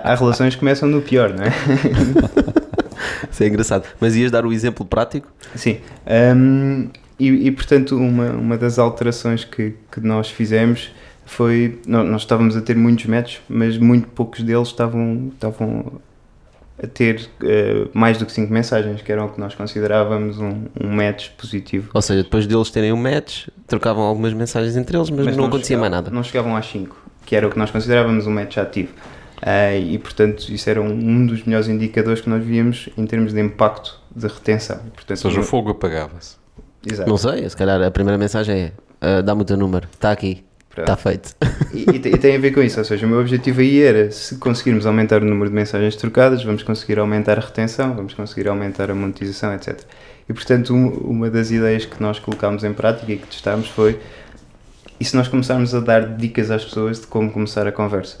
Há relações que começam no pior, não é? Isso é engraçado. Mas ias dar o exemplo prático? Sim. Um, e, e, portanto, uma, uma das alterações que, que nós fizemos foi. Nós, nós estávamos a ter muitos métodos, mas muito poucos deles estavam, estavam a ter uh, mais do que 5 mensagens, que era o que nós considerávamos um, um match positivo. Ou seja, depois deles terem um match, trocavam algumas mensagens entre eles, mas, mas não, não acontecia mais nada. Não chegavam às 5, que era o que nós considerávamos um match ativo. Uh, e portanto, isso era um, um, dos melhores indicadores que nós víamos em termos de impacto de retenção. Portanto, Ou seja, o fogo apagava-se. Exato. Não sei, se calhar a primeira mensagem é: uh, dá-me o teu número, está aqui. Está feito. E, e, tem a ver com isso, ou seja, o meu objetivo aí era se conseguirmos aumentar o número de mensagens trocadas, vamos conseguir aumentar a retenção, vamos conseguir aumentar a monetização, etc. E portanto, uma das ideias que nós colocámos em prática e que testámos foi: e se nós começarmos a dar dicas às pessoas de como começar a conversa?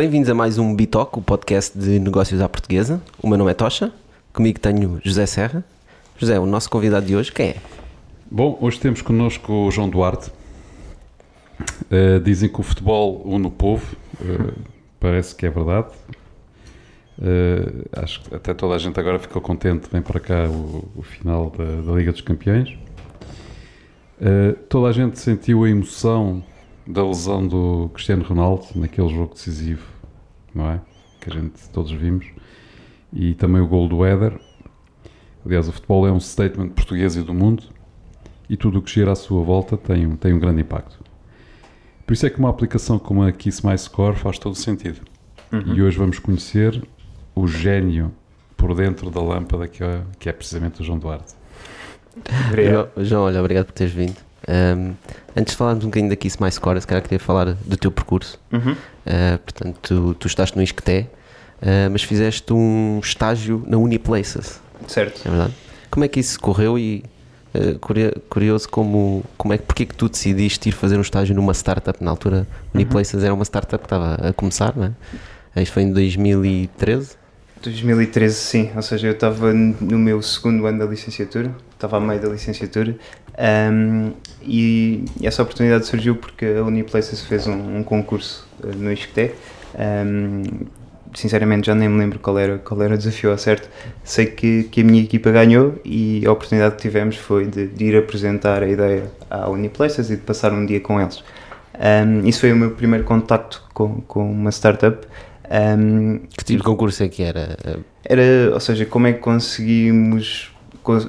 Bem-vindos a mais um Bitoc, o podcast de negócios à portuguesa. O meu nome é Tocha, comigo tenho José Serra. José, o nosso convidado de hoje, quem é? Bom, hoje temos connosco o João Duarte. Uh, dizem que o futebol une o povo, uh, parece que é verdade. Uh, acho que até toda a gente agora ficou contente, vem para cá o, o final da, da, Liga dos Campeões. toda a gente sentiu a emoção da lesão do Cristiano Ronaldo naquele jogo decisivo, não é? Que a gente todos vimos. E também o gol do Éder. Aliás, o futebol é um statement português e do mundo e tudo o que gira à sua volta tem um, tem um grande impacto. Por isso é que uma aplicação como a Kiss My Score faz todo sentido. Uhum. E hoje vamos conhecer o gênio por dentro da lâmpada que é, que é precisamente o João Duarte. Obrigado. João, olha, obrigado por teres vindo. Um, antes de falarmos um bocadinho daqui Kiss My Score, se calhar queria falar do teu percurso. Uhum. Uh, portanto, tu, tu estás no ISCTE, uh, mas fizeste um estágio na Uniplaces. Certo. É verdade? Como é que isso correu e uh, curioso como, como é que, porque é que tu decidiste ir fazer um estágio numa startup? Na altura, Uniplaces uhum. era uma startup que estava a começar, não é? Isto foi em 2013? 2013, sim. Ou seja, eu estava no meu segundo ano da licenciatura, estava a meio da licenciatura, um, e essa oportunidade surgiu porque a Uniplaces fez um, um concurso uh, no ISCTE. Um, sinceramente já nem me lembro qual era, qual era o desafio ao certo. Sei que, que a minha equipa ganhou e a oportunidade que tivemos foi de, de ir apresentar a ideia à Uniplaces e de passar um dia com eles. Um, isso foi o meu primeiro contacto com, com uma startup. Um, que tipo de concurso é que era? Era, ou seja, como é que conseguimos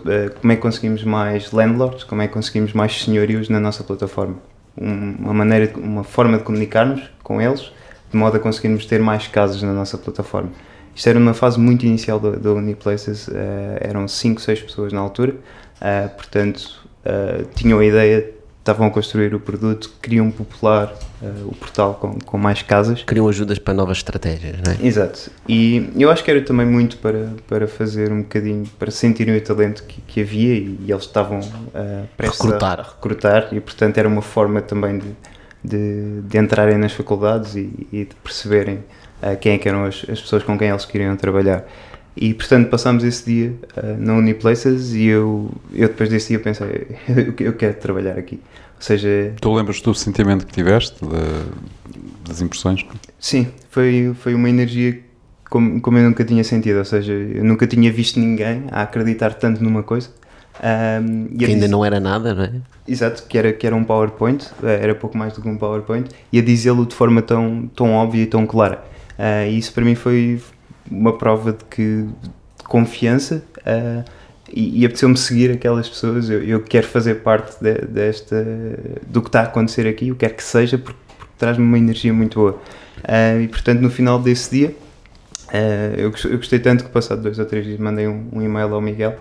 eh, como é que conseguimos mais landlords, como é que conseguimos mais senhorios na nossa plataforma. Uma maneira, uma forma de comunicarmos com eles, de modo a conseguirmos ter mais casos na nossa plataforma. Isto era uma fase muito inicial da Uniplaces, uh, eram 5, 6 pessoas na altura, uh, portanto uh, tinham a ideia estavam a construir o produto, queriam popular uh, o portal com, com mais casas. Queriam ajudas para novas estratégias, não é? Exato. E eu acho que era também muito para, para fazer um bocadinho, para sentirem o talento que, que havia e, e eles estavam uh, recrutar. a recrutar e, portanto, era uma forma também de, de, de entrarem nas faculdades e, e de perceberem uh, quem é que eram as, as pessoas com quem eles queriam trabalhar. E portanto passámos esse dia uh, na Uniplaces e eu, eu depois desse dia pensei, eu quero trabalhar aqui. Ou seja... Tu lembras do sentimento que tiveste, de, das impressões? Sim, foi, foi uma energia como, como eu nunca tinha sentido, ou seja, eu nunca tinha visto ninguém a acreditar tanto numa coisa. Um, que ainda não era nada, não é? Exato, que era, que era um PowerPoint, eh, era pouco mais do que um PowerPoint, e a dizê-lo de forma tão, tão óbvia e tão clara. Uh, e isso para mim foi, uma prova de que de confiança uh, e, e apeteceu-me seguir aquelas pessoas. Eu, eu quero fazer parte de, desta do que está a acontecer aqui, o que quer que seja, porque, porque traz-me uma energia muito boa. Uh, e portanto, no final desse dia, uh, eu, eu, gostei tanto que, passado dois ou três dias, mandei um, um e-mail ao Miguel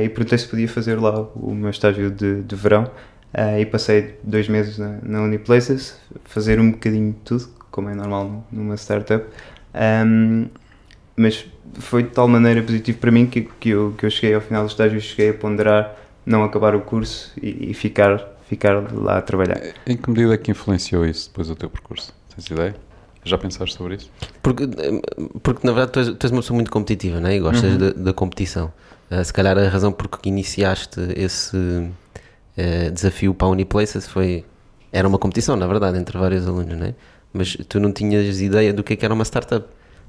e perguntei se podia fazer lá o meu estágio de, de verão. e passei dois meses na, na Uniplaces, fazer um bocadinho de tudo, como é normal numa startup. Um, mas foi de tal maneira positivo para mim que, que, eu, que eu cheguei ao final do estágio e cheguei a ponderar não acabar o curso e, e, ficar, ficar lá a trabalhar. Em que medida é que influenciou isso depois do teu percurso? Tens ideia? Já pensaste sobre isso? Porque, porque na verdade tu és, tu és uma pessoa muito competitiva não é? e gostas uhum. da, da, competição. Uh, se calhar a razão por que iniciaste esse uh, desafio para a Uniplaces foi. Era uma competição, na verdade, entre vários alunos, não é? Mas tu não tinhas ideia do que, é que era uma startup.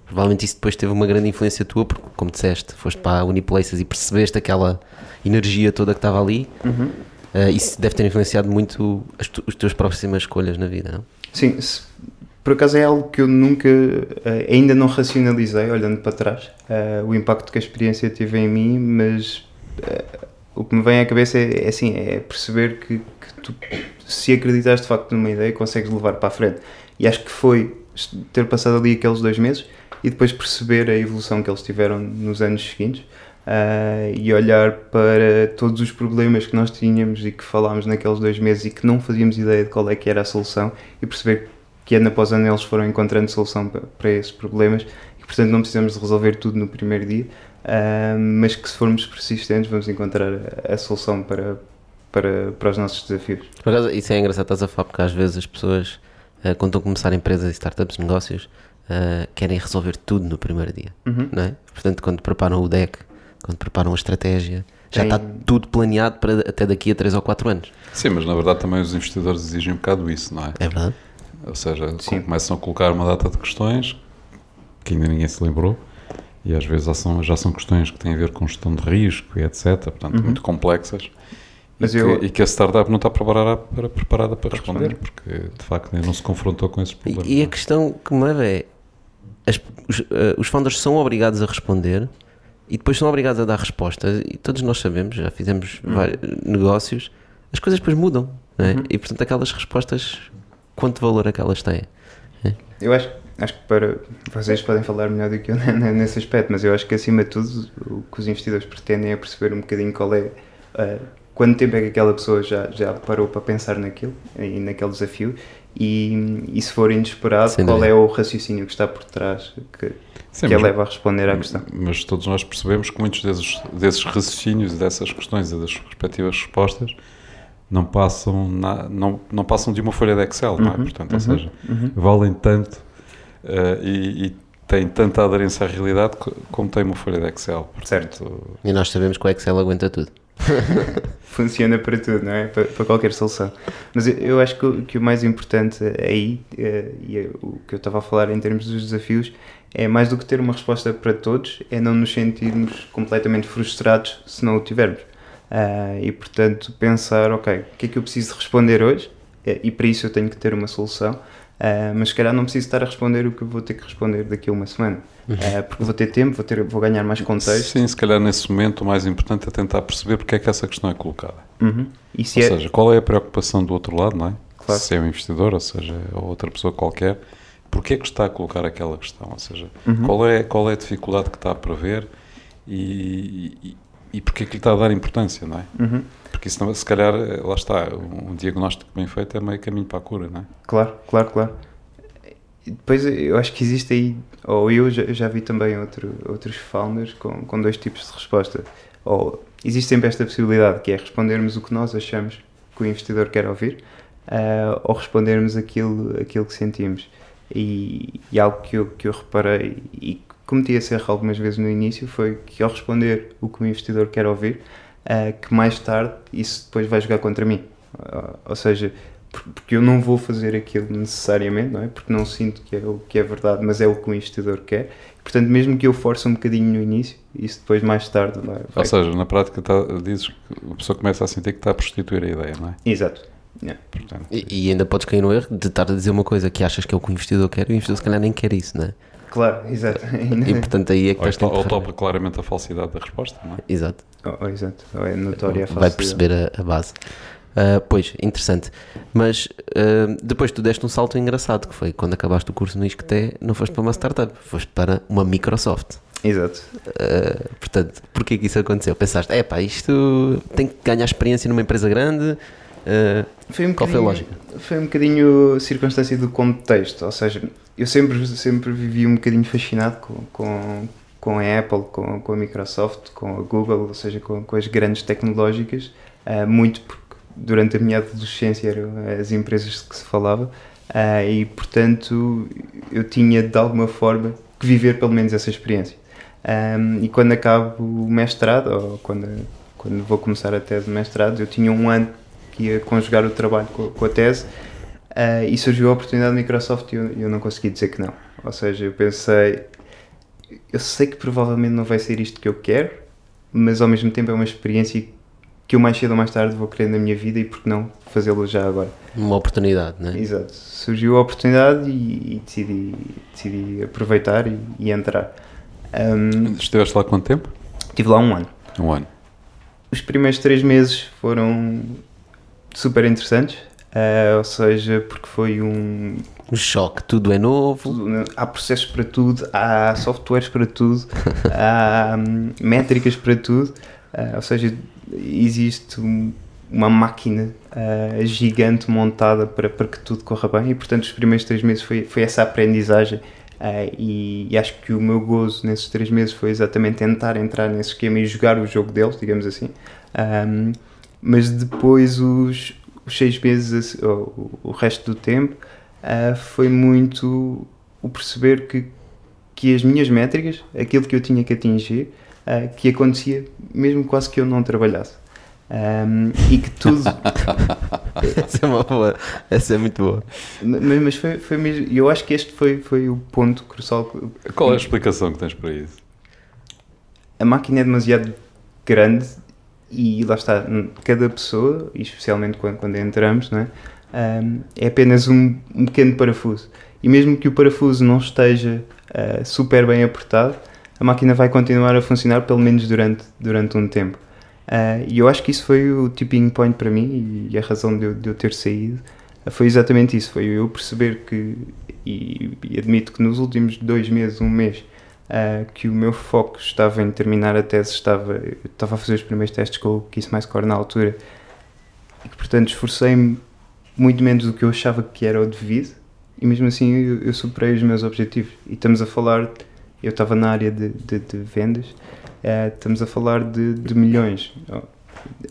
Provavelmente isso depois teve uma grande influência tua, porque, como disseste, foste para a Uniplaces e percebeste aquela energia toda que estava ali. Uhum. Uh, isso deve ter influenciado muito as, tu, as tuas próximas escolhas na vida, não? Sim, se, por acaso é algo que eu nunca, uh, ainda não racionalizei, olhando para trás, uh, o impacto que a experiência teve em mim, mas o que me vem à cabeça é, é assim, é perceber que, que, tu, se acreditas de facto numa ideia, consegues levar para a frente. E acho que foi ter passado ali aqueles dois meses e depois perceber a evolução que eles tiveram nos anos seguintes uh, e olhar para todos os problemas que nós tínhamos e que falámos naqueles dois meses e que não fazíamos ideia de qual é que era a solução e perceber que ano após ano eles foram encontrando solução para, esses problemas e portanto não precisamos de resolver tudo no primeiro dia uh, mas que se formos persistentes vamos encontrar a, solução para, para, para os nossos desafios. Por isso é engraçado, estás a falar porque às vezes as pessoas uh, quando estão a começar empresas e startups, negócios uh, querem resolver tudo no primeiro dia, uhum. não é? Portanto, quando preparam o deck quando preparam a estratégia. Já Tem... está tudo planeado para até daqui a 3 ou 4 anos. Sim, mas na verdade também os investidores exigem um bocado isso, não é? É verdade. Ou seja, Sim. começam a colocar uma data de questões que ainda ninguém se lembrou e às vezes já são, já são questões que têm a ver com gestão de risco e etc. Portanto, uhum. muito complexas. Mas e, eu... que, e que a startup não está preparada para, preparada para, para responder, responder, porque de facto não se confrontou com esses problemas. E, e a questão que me leva é: as, os, uh, os founders são obrigados a responder e depois são obrigados a dar respostas e todos nós sabemos, já fizemos uhum. vários negócios, as coisas depois mudam, é? uhum. E portanto aquelas respostas, quanto valor é que elas têm? É? Eu acho, acho que para vocês podem falar melhor do que eu nesse aspecto, mas eu acho que acima de tudo o que os investidores pretendem é perceber um bocadinho qual é uh, quanto tempo é que aquela pessoa já, já parou para pensar naquilo e naquele desafio e, e se for inesperado, Sem qual dúvida. é o raciocínio que está por trás que, Sim, que mas, leva a responder à questão. Mas todos nós percebemos que muitos desses, desses raciocínios e dessas questões e das respectivas respostas não passam, na, não, não passam de uma folha de Excel, uhum, não é? Uhum, Portanto, uhum, ou seja, uhum. valem tanto uh, e, e têm tanta aderência à realidade como tem uma folha de Excel. Portanto, certo. E nós sabemos que o Excel aguenta tudo. Funciona para tudo, não é? Para, para qualquer solução. Mas eu, eu acho que, que, o mais importante aí, uh, e é o que eu estava a falar em termos dos desafios, é mais do que ter uma resposta para todos, é não nos sentirmos completamente frustrados se não o tivermos. Uh, e portanto, pensar, ok, o que é que eu preciso responder hoje? Uh, e para isso eu tenho que ter uma solução, uh, mas se calhar não preciso estar a responder o que eu vou ter que responder daqui a uma semana. Uhum. porque vou ter tempo, vou, ter, vou ganhar mais contexto. Sim, se calhar nesse momento o mais importante é tentar perceber porque é que essa questão é colocada. Uhum. ou é... seja, qual é a preocupação do outro lado, não é? Claro. Se é um investidor, ou seja, ou outra pessoa qualquer, porquê é que está a colocar aquela questão? Ou seja, uhum. qual, é, qual é a dificuldade que está a prever e, e, e porquê é que lhe está a dar importância, não é? Uhum. Porque senão, se calhar, lá está, um diagnóstico bem feito é meio caminho para a cura, não é? Claro, claro, claro. Depois eu acho que existe aí, ou eu já, já vi também outro, outros founders com, com dois tipos de resposta. Ou existe sempre esta possibilidade que é respondermos o que nós achamos que o investidor quer ouvir, uh, ou respondermos aquilo, aquilo que sentimos. E, e, algo que eu, que eu reparei e cometi esse erro algumas vezes no início foi que ao responder o que o investidor quer ouvir, uh, que mais tarde isso depois vai jogar contra mim. Uh, ou seja, porque eu não vou fazer aquilo necessariamente, não é? Porque não sinto que é o que é verdade, mas é o que o investidor quer. Portanto, mesmo que eu force um bocadinho no início, isso depois mais tarde vai. vai... Ou seja, na prática tá, dizes que a pessoa começa a sentir que está a prostituir a ideia, não é? Exato. Yeah. E, e, ainda podes cair no erro de estar a dizer uma coisa que achas que é o que o investidor quer e o investidor se calhar nem quer isso, não é? Clai, exato. E portanto aí é que estás Ou topa claramente a falsidade da resposta, não é? Exato. Oh, oh, exato. Ou é notória a falsidade. Vai perceber a, a base. Uh, pois, interessante. Mas uh, depois tu deste um salto engraçado, que foi quando acabaste o curso no ISCTE, não foste para uma startup, foste para uma Microsoft. Exato. Uh, portanto, porquê que isso aconteceu? Pensaste, é pá, isto tem que ganhar experiência numa empresa grande, foi um qual foi a lógica? Foi um bocadinho circunstância do contexto, ou seja, eu sempre, sempre vivi um bocadinho fascinado com, com, com a Apple, com, com a Microsoft, com a Google, ou seja, com, com as grandes tecnológicas, muito porque durante a minha adolescência eram as empresas que se falava uh, e, portanto, eu tinha de alguma forma que viver pelo menos essa experiência. Um, e quando acabo o mestrado, ou quando, quando vou começar a tese de mestrado, eu tinha um ano que ia conjugar o trabalho com, com a tese uh, e surgiu a oportunidade da Microsoft e eu, eu não consegui dizer que não. Ou seja, eu pensei, eu sei que provavelmente não vai ser isto que eu quero, mas ao mesmo tempo é uma experiência que eu mais cedo ou mais tarde vou querer na minha vida e por que não fazê-lo já agora. Uma oportunidade, não é? Exato. Surgiu a oportunidade e, e decidi, decidi aproveitar e, e entrar. Um, Estiveste lá quanto tempo? Estive lá um ano. Um ano. Os primeiros três meses foram super interessantes, uh, ou seja, porque foi um... Um choque, tudo é novo. Tudo, há processos para tudo, há softwares para tudo, há um, métricas para tudo, uh, ou seja, existe um, uma máquina uh, gigante montada para, para que tudo corra bem e portanto os primeiros três meses foi, foi essa aprendizagem Uh, e, e, acho que o meu gozo nesses três meses foi exatamente tentar entrar nesse esquema e jogar o jogo deles, digamos assim. Um, mas depois, os, os seis meses, o, o resto do tempo, uh, foi muito o perceber que, que as minhas métricas, aquilo que eu tinha que atingir, uh, que acontecia mesmo quase que eu não trabalhasse. Um, e que tudo. essa é uma boa, essa é muito boa. Mas, mas foi, foi mesmo. Eu acho que este foi, foi o ponto crucial. Qual é a explicação que tens para isso? A máquina é demasiado grande e lá está, cada pessoa, e especialmente quando, quando entramos, não é? Um, é apenas um, um, pequeno parafuso. E mesmo que o parafuso não esteja uh, super bem apertado, a máquina vai continuar a funcionar pelo menos durante, durante um tempo. Uh, e eu acho que isso foi o tipping point para mim e a razão de eu, de eu ter saído uh, foi exatamente isso. Foi eu perceber que, e, e, admito que nos últimos dois meses, um mês, uh, que o meu foco estava em terminar a tese, estava, estava a fazer os primeiros testes com o Kiss Mais Core na altura e que, portanto, esforcei-me muito menos do que eu achava que era o devido e mesmo assim eu, eu superei os meus objetivos. E estamos a falar, eu estava na área de, de, de vendas Uh, estamos a falar de, de, milhões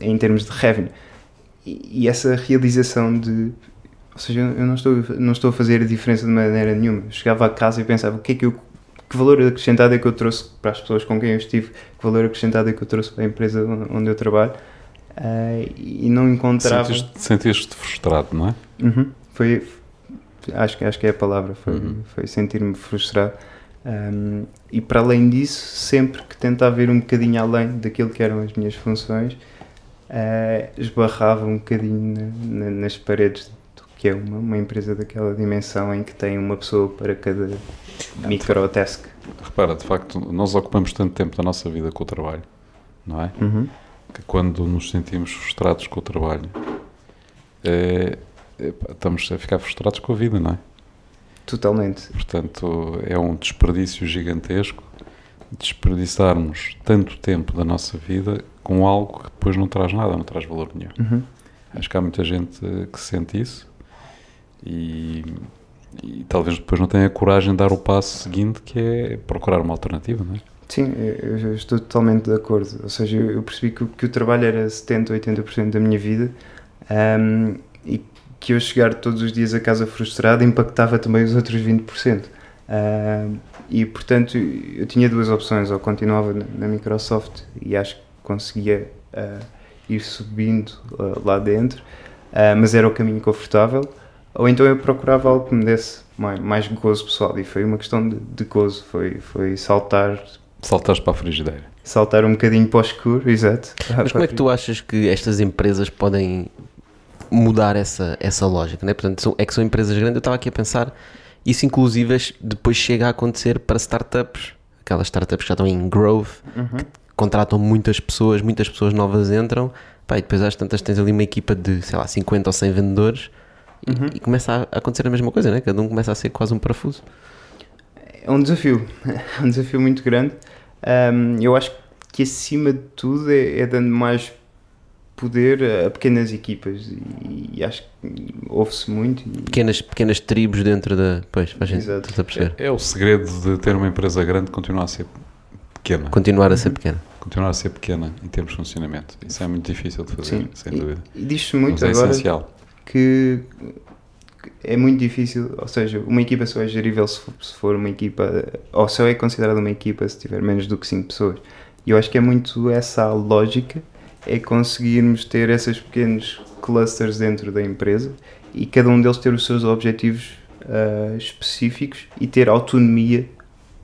em termos de revenue. E, e, essa realização de. Ou seja, eu não estou, não estou a fazer a diferença de maneira nenhuma. Eu chegava a casa e pensava: o que é que eu. Que valor acrescentado é que eu trouxe para as pessoas com quem eu estive? Que valor acrescentado é que eu trouxe para a empresa onde eu trabalho? Uh, e não encontrava. Sentiste-te frustrado, não é? Uhum. Foi. Acho, acho que é a palavra. Foi, uhum. foi sentir-me frustrado. Um, e para além disso, sempre que tentava ir um bocadinho além daquilo que eram as minhas funções, uh, esbarrava um bocadinho na, na, nas paredes do que é uma, uma, empresa daquela dimensão em que tem uma pessoa para cada microtask. Repara, de facto, nós ocupamos tanto tempo da nossa vida com o trabalho, não é? Uhum. Que quando nos sentimos frustrados com o trabalho, é, é, estamos a ficar frustrados com a vida, não é? Totalmente. Portanto, é um desperdício gigantesco desperdiçarmos tanto tempo da nossa vida com algo que depois não traz nada, não traz valor nenhum. Uhum. Acho que há muita gente que sente isso e, e, talvez depois não tenha a coragem de dar o passo seguinte, que é procurar uma alternativa, não é? Sim, eu estou totalmente de acordo. Ou seja, eu percebi que, que o trabalho era 70, 80% da minha vida um, e que eu chegar todos os dias a casa frustrado impactava também os outros 20%. Uh, e portanto eu tinha duas opções, ou continuava na, Microsoft e acho que conseguia uh, ir subindo uh, lá dentro, mas era o caminho confortável, ou então eu procurava algo que me desse mais, mais gozo pessoal, e foi uma questão de, de gozo, foi, foi saltar. Saltares para a frigideira. Saltar um bocadinho para o escuro, exato. Mas como é que tu achas que estas empresas podem mudar essa, essa lógica, né? Portanto, são, é que são empresas grandes. Eu estava aqui a pensar, isso inclusive depois chega a acontecer para startups, aquelas startups que já estão em growth, uhum. que contratam muitas pessoas, muitas pessoas novas entram, pá, e depois às tantas tens ali uma equipa de, sei lá, 50 ou 100 vendedores uhum. e, e, começa a acontecer a mesma coisa, né? Cada um começa a ser quase um parafuso. É um desafio, é um desafio muito grande. Um, eu acho que acima de tudo é, é dando mais poder a pequenas equipas e, e acho que ouve-se muito. E... Pequenas, pequenas tribos dentro da. Pois, faz Exato. A perceber. É, é, o segredo de ter uma empresa grande continuar a ser pequena. Continuar a ser pequena. Continuar a ser pequena em termos de funcionamento. Isso é muito difícil de fazer, Sim. sem dúvida. E, e diz-se muito Mas é agora essencial. que é muito difícil, ou seja, uma equipa só é gerível se for, se for uma equipa, ou só é considerada uma equipa se tiver menos do que 5 pessoas. E eu acho que é muito essa a lógica, é conseguirmos ter esses pequenos clusters dentro da empresa e cada um deles ter os seus objetivos uh, específicos e ter autonomia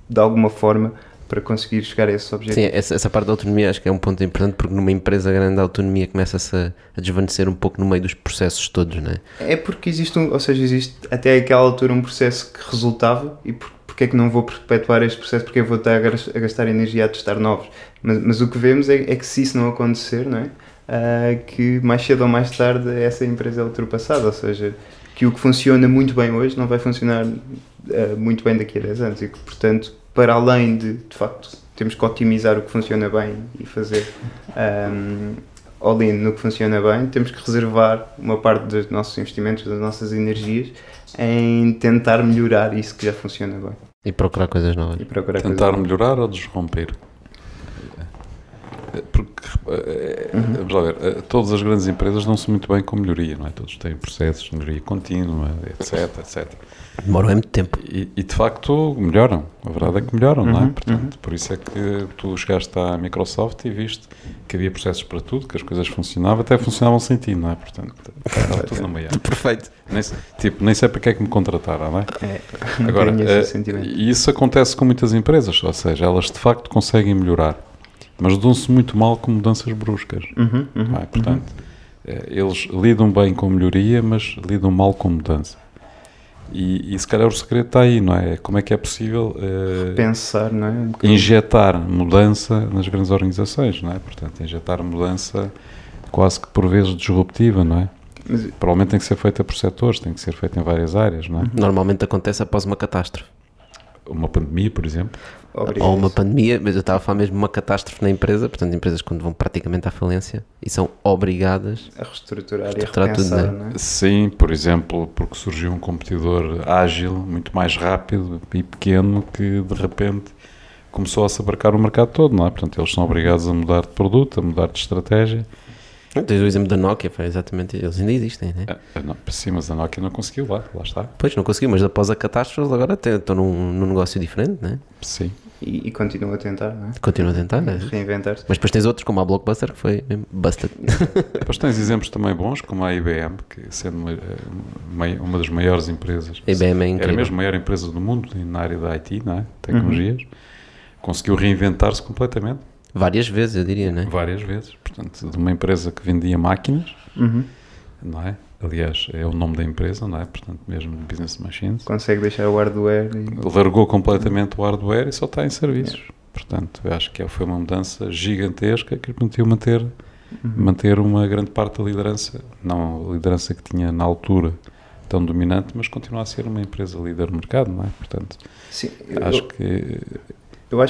de alguma forma para conseguir chegar a esses objetivos. Sim, essa, essa, parte da autonomia acho que é um ponto importante porque numa empresa grande a autonomia começa-se a, a, desvanecer um pouco no meio dos processos todos, não é? É porque existe, um, ou seja, existe até aquela altura um processo que resultava e por, porque é que não vou perpetuar este processo, porque eu vou estar a gastar energia a testar novos. Mas, mas o que vemos é, é, que se isso não acontecer, não é? Uh, que mais cedo ou mais tarde essa empresa é ultrapassada, ou seja, que o que funciona muito bem hoje não vai funcionar uh, muito bem daqui a 10 anos e que, portanto, para além de, de facto, temos que otimizar o que funciona bem e fazer um, all-in no que funciona bem, temos que reservar uma parte dos nossos investimentos, das nossas energias em tentar melhorar isso que já funciona bem. E procurar coisas novas. E procurar tentar coisas melhorar novas. ou desromper? Porque, eh, uhum. vamos lá ver, eh, todas as grandes empresas dão-se muito bem com melhoria, não é? Todos têm processos de melhoria contínua, etc, etc. Demoram muito tempo. E, e, de facto melhoram. A verdade é que melhoram, uhum, não é? Uhum, Portanto, uhum. Por isso é que tu chegaste à Microsoft e viste que havia processos para tudo, que as coisas funcionavam, até funcionavam sem ti, não é? Portanto, estava tudo na meia. Perfeito. Nem, tipo, nem sei para que é que me contrataram, não é? é Agora, uh, e isso acontece com muitas empresas, ou seja, elas de facto conseguem melhorar, mas dão-se muito mal com mudanças bruscas. Uhum, uhum, é? Portanto, uh, eles lidam bem com melhoria, mas lidam mal com mudança. E, e, se calhar o segredo está aí, não é? Como é que é possível uh, pensar, não é? Um injetar mudança nas grandes organizações, não é? Portanto, injetar mudança quase que por vezes disruptiva, não é? Mas, Provavelmente tem que ser feita por setores, tem que ser feita em várias áreas, não é? Normalmente acontece após uma catástrofe. Uma pandemia, por exemplo. Obrigado. Ou uma pandemia, mas eu estava a falar mesmo de uma catástrofe na empresa, portanto, empresas quando vão praticamente à falência e são obrigadas a reestruturar, reestruturar e a repensar, tudo, não é? Sim, por exemplo, porque surgiu um competidor ágil, muito mais rápido e pequeno, que de repente começou a se abarcar o mercado todo, não é? Portanto, eles são obrigados a mudar de produto, a mudar de estratégia Tens o exemplo da Nokia, foi exatamente, eles ainda existem, né? É, sim, mas a Nokia não conseguiu lá, lá está. Pois, não conseguiu, mas após a catástrofe agora estão num, num negócio diferente, né? Sim. E, e continuam a tentar, não é? Continuam a tentar, né? Reinventar-se. Mas depois tens outros, como a Blockbuster, que foi busted. depois tens exemplos também bons, como a IBM, que sendo uma, uma, uma das maiores empresas. A IBM é incrível. Era mesmo a maior empresa do mundo na área da IT, não é? Tecnologias. Uhum. Conseguiu reinventar-se completamente Várias vezes, eu diria, não é? Várias vezes. Portanto, de uma empresa que vendia máquinas, uhum. não é? Aliás, é o nome da empresa, não é? Portanto, mesmo Business Machines. Consegue deixar o hardware. E... Largou completamente o hardware e só está em serviços. É. Portanto, eu acho que foi uma mudança gigantesca que permitiu manter, uhum. manter uma grande parte da liderança, não a liderança que tinha na altura tão dominante, mas continua a ser uma empresa líder no mercado, não é? Portanto, Sim, acho eu... que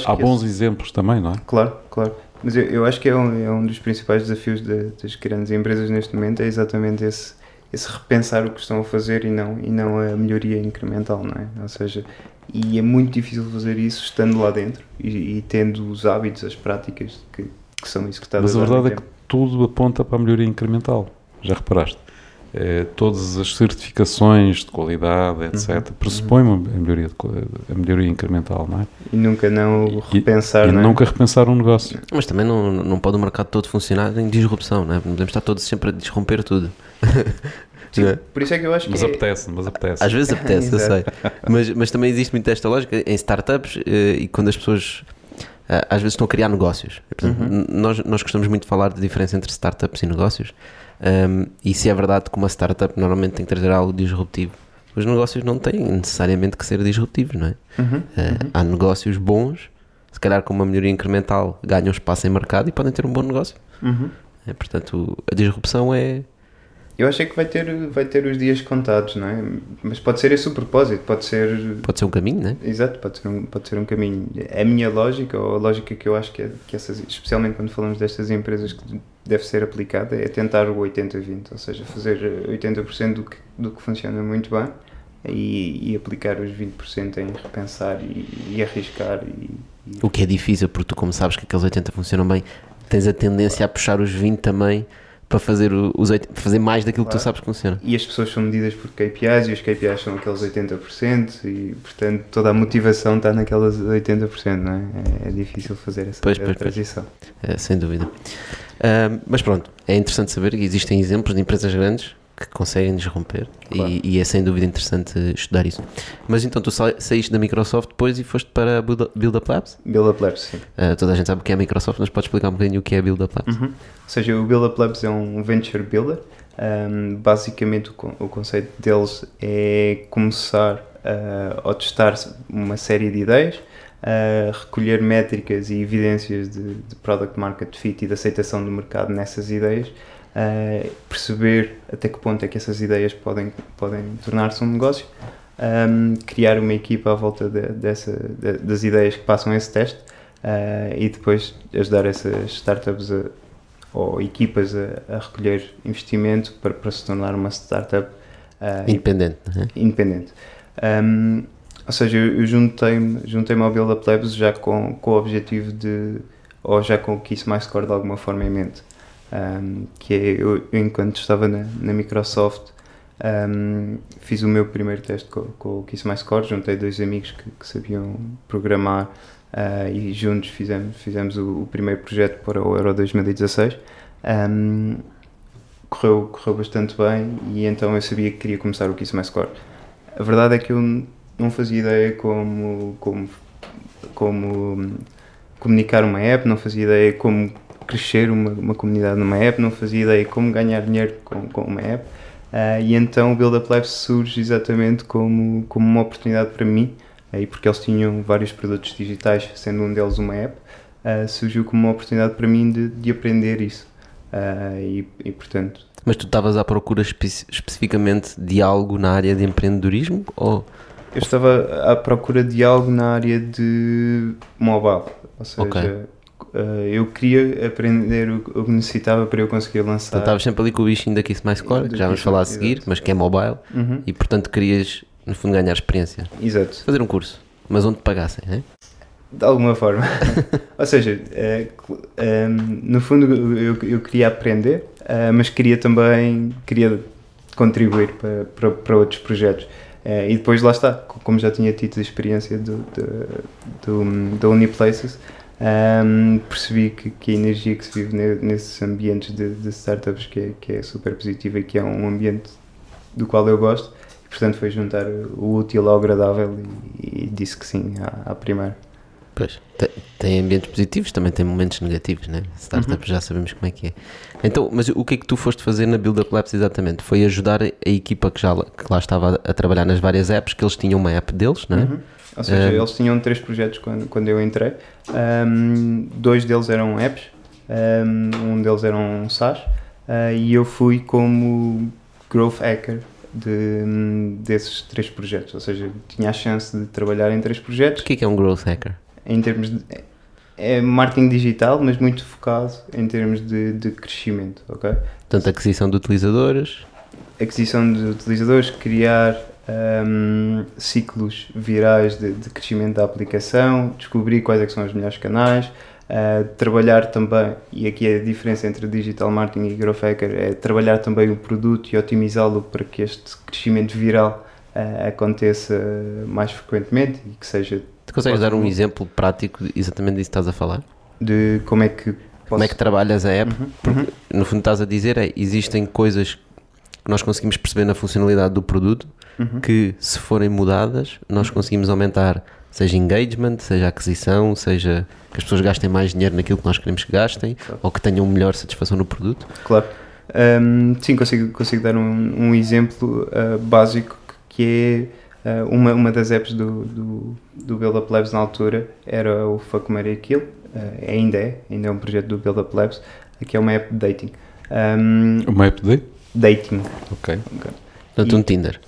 Há bons esse... exemplos também, não é? Claro, claro. Mas eu, eu acho que é um, é um dos principais desafios de, das grandes empresas neste momento, é exatamente esse, esse repensar o que estão a fazer e não, e não a melhoria incremental, não é? Ou seja, e é muito difícil fazer isso estando lá dentro e, e tendo os hábitos, as práticas que, que são executadas. Mas a verdade é que tudo aponta para a melhoria incremental, já reparaste? Eh, todas as certificações de qualidade, etc., uhum. pressupõem uma melhoria, de, a melhoria incremental, não é? E nunca não repensar, e, não é? nunca repensar um negócio. Mas também não, não pode o mercado todo funcionar em disrupção, não é? Não podemos estar todos sempre a disromper tudo. Sim, é? por isso é que eu acho mas que. Mas apetece, mas apetece. Às vezes apetece, eu sei. Mas, mas também existe muito esta lógica em startups eh, e quando as pessoas eh, às vezes estão a criar negócios. Portanto, uhum. nós, nós gostamos muito de falar da diferença entre startups e negócios. Um, e se é verdade que uma startup normalmente tem que trazer algo disruptivo, os negócios não têm necessariamente que ser disruptivos, não é? Uhum, uh, uhum. Há negócios bons, se calhar com uma melhoria incremental ganham espaço em mercado e podem ter um bom negócio. Uhum. É, portanto, a disrupção é, eu acho que vai ter, vai ter os dias contados, não é? Mas pode ser esse o propósito, pode ser... Pode ser um caminho, não é? Exato, pode ser um, pode ser um caminho. A minha lógica, ou a lógica que eu acho que, é, que essas, especialmente quando falamos destas empresas que deve ser aplicada, é tentar o 80-20, ou seja, fazer 80% do que, do que funciona muito bem e, e aplicar os 20% em repensar e, e arriscar. E, e... O que é difícil, porque tu como sabes que aqueles 80 funcionam bem, tens a tendência a puxar os 20 também para fazer, os, fazer mais daquilo claro. que tu sabes que funciona. E as pessoas são medidas por KPIs e os KPIs são aqueles 80% e, portanto, toda a motivação está naquelas 80%, não é? É, é difícil fazer essa pois, pois, transição. Pois. É, sem dúvida. Uh, mas pronto, é interessante saber que existem exemplos de empresas grandes que conseguem desromper claro. e, e, é sem dúvida interessante estudar isso. Mas então tu saíste da Microsoft depois e foste para Build Up Labs? Build Up Labs, sim. Uh, toda a gente sabe o que é a Microsoft, mas podes explicar um bocadinho o que é Build Up Labs? Uhum. Ou seja, o Build Up Labs é um venture builder. Um, basicamente o, o, conceito deles é começar uh, a testar uma série de ideias, recolher métricas e evidências de, de product market fit e de aceitação do mercado nessas ideias uh, perceber até que ponto é que essas ideias podem, podem tornar-se um negócio, um, criar uma equipa à volta de, dessa, de, das ideias que passam esse teste uh, e depois ajudar essas startups a, ou equipas a, a, recolher investimento para, para se tornar uma startup uh, independente. É? independente. Um, ou seja, eu juntei-me juntei ao Build Up Labs já com, com o objetivo de, ou já com o que isso mais core de alguma forma em mente um, que é eu, eu, enquanto estava na, na Microsoft um, fiz o meu primeiro teste com, com o Kiss My Score, juntei dois amigos que, que sabiam programar uh, e juntos fizemos, fizemos o, o, primeiro projeto para o Euro 2016 um, correu, correu bastante bem e então eu sabia que queria começar o Kiss My Score. A verdade é que eu não fazia ideia como, como, como comunicar uma app, não fazia ideia como crescer uma, uma comunidade numa app, não fazia ideia como ganhar dinheiro com, com uma app. Uh, e então o Build Up Labs surge exatamente como, como uma oportunidade para mim, aí porque eles tinham vários produtos digitais, sendo um deles uma app, uh, surgiu como uma oportunidade para mim de, de aprender isso. Uh, e, e, portanto. Mas tu estavas à procura espe especificamente de algo na área de empreendedorismo? Ou... Eu estava à procura de algo na área de mobile, ou seja, okay. Uh, eu queria aprender o, que necessitava para eu conseguir lançar. Então estavas sempre ali com o bichinho da Kiss Mais Core, que já vamos falar a seguir, exato. mas que é mobile, uhum. e portanto querias, no fundo, ganhar experiência. Exato. Fazer um curso, mas onde pagassem, é? De alguma forma. Ou seja, uh, no fundo eu, eu queria aprender, uh, mas queria também queria contribuir para, para, para outros projetos. Uh, e depois lá está, como já tinha tido a experiência do, do, do, do Uniplaces, um, percebi que, que, a energia que se vive nesses ambientes de, de, startups que é, que é super positiva e que é um ambiente do qual eu gosto, e, portanto foi juntar o útil ao agradável e, e disse que sim à, à primeira. Pois, tem, tem, ambientes positivos, também tem momentos negativos, né? Startups uhum. já sabemos como é que é. Então, mas o que é que tu foste fazer na Build Up Labs exatamente? Foi ajudar a equipa que já que lá estava a trabalhar nas várias apps, que eles tinham uma app deles, não é? Uhum. Ou seja, um, eles tinham três projetos quando, quando eu entrei. Um, dois deles eram apps, um, deles era um SaaS, uh, e eu fui como growth hacker de, desses três projetos. Ou seja, tinha a chance de trabalhar em três projetos. O que é, que é um growth hacker? Em termos de. É marketing digital, mas muito focado em termos de, de crescimento, ok? Portanto, aquisição de utilizadores. Aquisição de utilizadores, criar um, ciclos virais de, de, crescimento da aplicação, descobrir quais é são os melhores canais, uh, trabalhar também, e aqui é a diferença entre digital marketing e growth hacker, é trabalhar também o produto e otimizá-lo para que este crescimento viral uh, aconteça mais frequentemente e que seja... Tu consegues dar um exemplo prático exatamente disso que estás a falar? De como é que... Como é que trabalhas a app? Uhum, Porque, uhum. no fundo estás a dizer é, existem coisas que nós conseguimos perceber na funcionalidade do produto uhum. que, se forem mudadas, nós conseguimos aumentar, seja engagement, seja aquisição, seja que as pessoas gastem mais dinheiro naquilo que nós queremos que gastem claro. ou que tenham melhor satisfação no produto. Claro. Um, sim, consigo, consigo dar um, um exemplo uh, básico que é uh, uma, uma das apps do, do, do Build Up Labs na altura era o Fuck Mary Kill, uh, ainda é, ainda é um projeto do Build Up Labs, que é uma app de dating. Um, uma app de dating? Ok. okay. Portanto, um Tinder.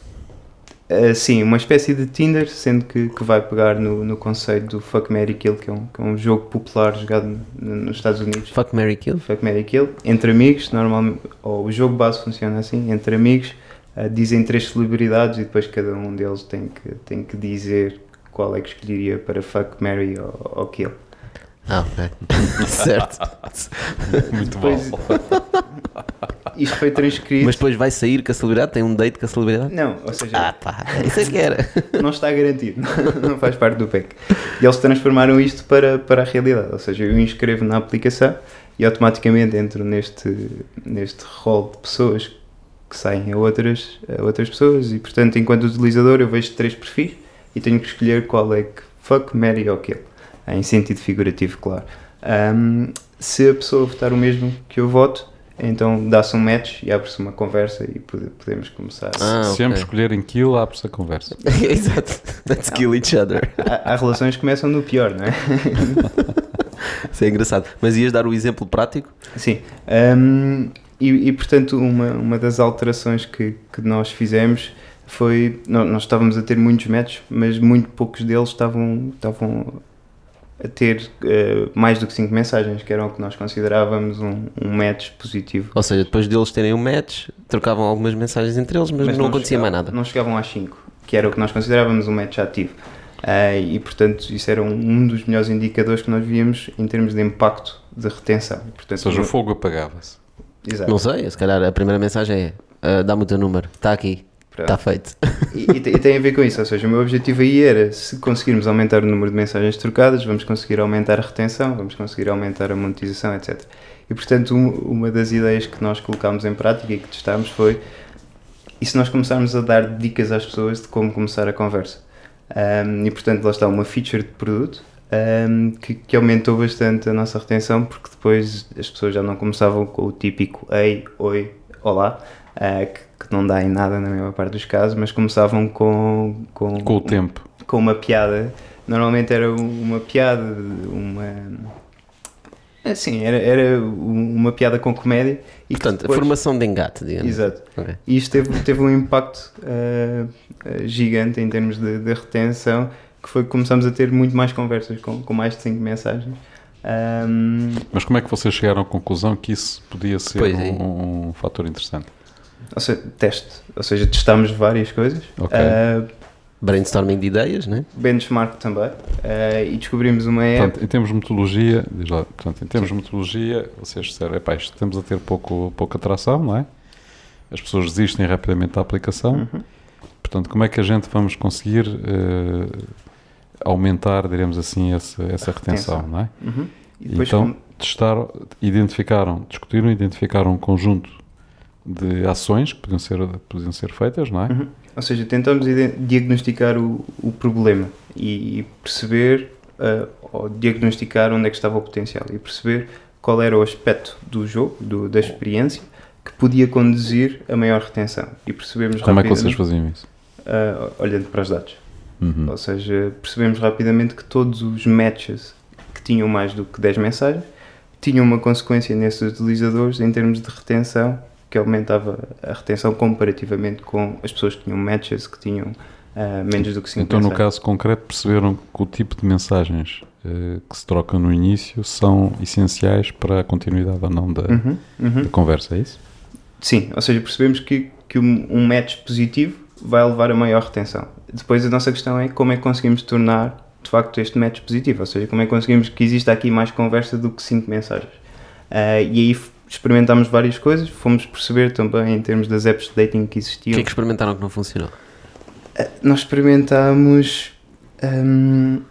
Uh, sim, uma espécie de Tinder, sendo que, que vai pegar no, no conceito do Fuck Mary Kill, que é um, que é um jogo popular jogado no, nos Estados Unidos. Fuck Mary Kill? Fuck Mary Kill, entre amigos, normalmente, ou o jogo base funciona assim, entre amigos, uh, dizem três celebridades e depois cada um deles tem que, tem que dizer qual é que escolheria para Fuck Mary ou, ou Kill. Ah, ok. certo. Muito depois, bom. isto foi transcrito. Mas depois vai sair com a celebridade? Tem um date com a celebridade? Não, ou seja. Ah, pá, isso é que era. Não está garantido, não faz parte do PEC. E eles transformaram isto para, para a realidade. Ou seja, eu inscrevo na aplicação e automaticamente entro neste, neste rol de pessoas que saem a outras, a outras pessoas e, portanto, enquanto utilizador, eu vejo três perfis e tenho que escolher qual é que fuck, marry ou kill. Em sentido figurativo, claro. Um, se a pessoa votar o mesmo que eu voto, então dá-se um match e abre-se uma conversa e podemos começar. Ah, se okay. ambos escolherem kill, abre-se a conversa. Exato. Let's kill each other. Há, há, relações que começam no pior, não é? Isso é engraçado. Mas ias dar o exemplo prático? Sim. Um, e, e, portanto, uma, uma das alterações que, que nós fizemos foi. Nós, nós estávamos a ter muitos matches, mas muito poucos deles estavam, estavam a ter uh, mais do que 5 mensagens, que era o que nós considerávamos um, um match positivo. Ou seja, depois deles terem um match, trocavam algumas mensagens entre eles, mas, mas não, não, acontecia mais nada. Não chegavam às 5, que era o que nós considerávamos um match ativo. Uh, e portanto, isso era um, um, dos melhores indicadores que nós víamos em termos de impacto de retenção. Portanto, Ou seja, o fogo apagava-se. Exato. Não sei, se calhar a primeira mensagem é: uh, dá-me o teu número, está aqui. Está feito. E, e, tem a ver com isso, ou seja, o meu objetivo aí era se conseguirmos aumentar o número de mensagens trocadas, vamos conseguir aumentar a retenção, vamos conseguir aumentar a monetização, etc. E portanto, um, uma das ideias que nós colocámos em prática e que testámos foi e se nós começarmos a dar dicas às pessoas de como começar a conversa. Um, e portanto, lá está uma feature de produto um, que, que, aumentou bastante a nossa retenção porque depois as pessoas já não começavam com o típico ei, oi, olá, uh, que que não dá em nada na maior parte dos casos, mas começavam com. Com, com o tempo. Com uma piada. Normalmente era uma piada, uma. Assim, era, era uma piada com comédia. E Portanto, depois... a formação de engate, digamos. Exato. Okay. E isto teve, teve um impacto uh, gigante em termos de, de, retenção, que foi que começamos a ter muito mais conversas com, com mais de 5 mensagens. Um... Mas como é que vocês chegaram à conclusão que isso podia ser é. um, um fator interessante? Ou seja, teste, ou seja, testámos várias coisas. Okay. Uh, Brainstorming de ideias, né? Benchmark também. Uh, e descobrimos uma app. Portanto, em termos de metodologia, diz lá, portanto, em termos Sim. de metodologia, vocês disseram, epá, estamos a ter pouco, pouca atração, não é? As pessoas desistem rapidamente da aplicação. Uhum. Portanto, como é que a gente vamos conseguir uh, aumentar, diremos assim, essa, essa retenção, retenção, não é? Uhum. então, como... testar, identificaram, discutiram, identificaram um conjunto de ações que podiam ser, podiam ser feitas, não é? Uhum. Ou seja, tentamos diagnosticar o, o problema e perceber, uh, ou diagnosticar onde é que estava o potencial e perceber qual era o aspecto do jogo, do, da experiência, que podia conduzir a maior retenção. E percebemos Como é que vocês faziam isso? Uh, olhando para os dados. Uhum. Ou seja, percebemos rapidamente que todos os matches que tinham mais do que 10 mensagens tinham uma consequência nesses utilizadores em termos de retenção que aumentava a retenção comparativamente com as pessoas que tinham matches que tinham uh, menos do que 5 Então, mensagens. no caso concreto, perceberam que o tipo de mensagens uh, que se trocam no início são essenciais para a continuidade ou não da, uhum, uhum. da conversa, é isso? Sim, ou seja, percebemos que, que um match positivo vai levar a maior retenção. Depois a nossa questão é como é que conseguimos tornar de facto este match positivo, ou seja, como é que conseguimos que exista aqui mais conversa do que 5 mensagens. Uh, e aí experimentámos várias coisas, fomos perceber também em termos das apps de dating que existiam. O que é que experimentaram que não funcionou? Uh, nós experimentámos um,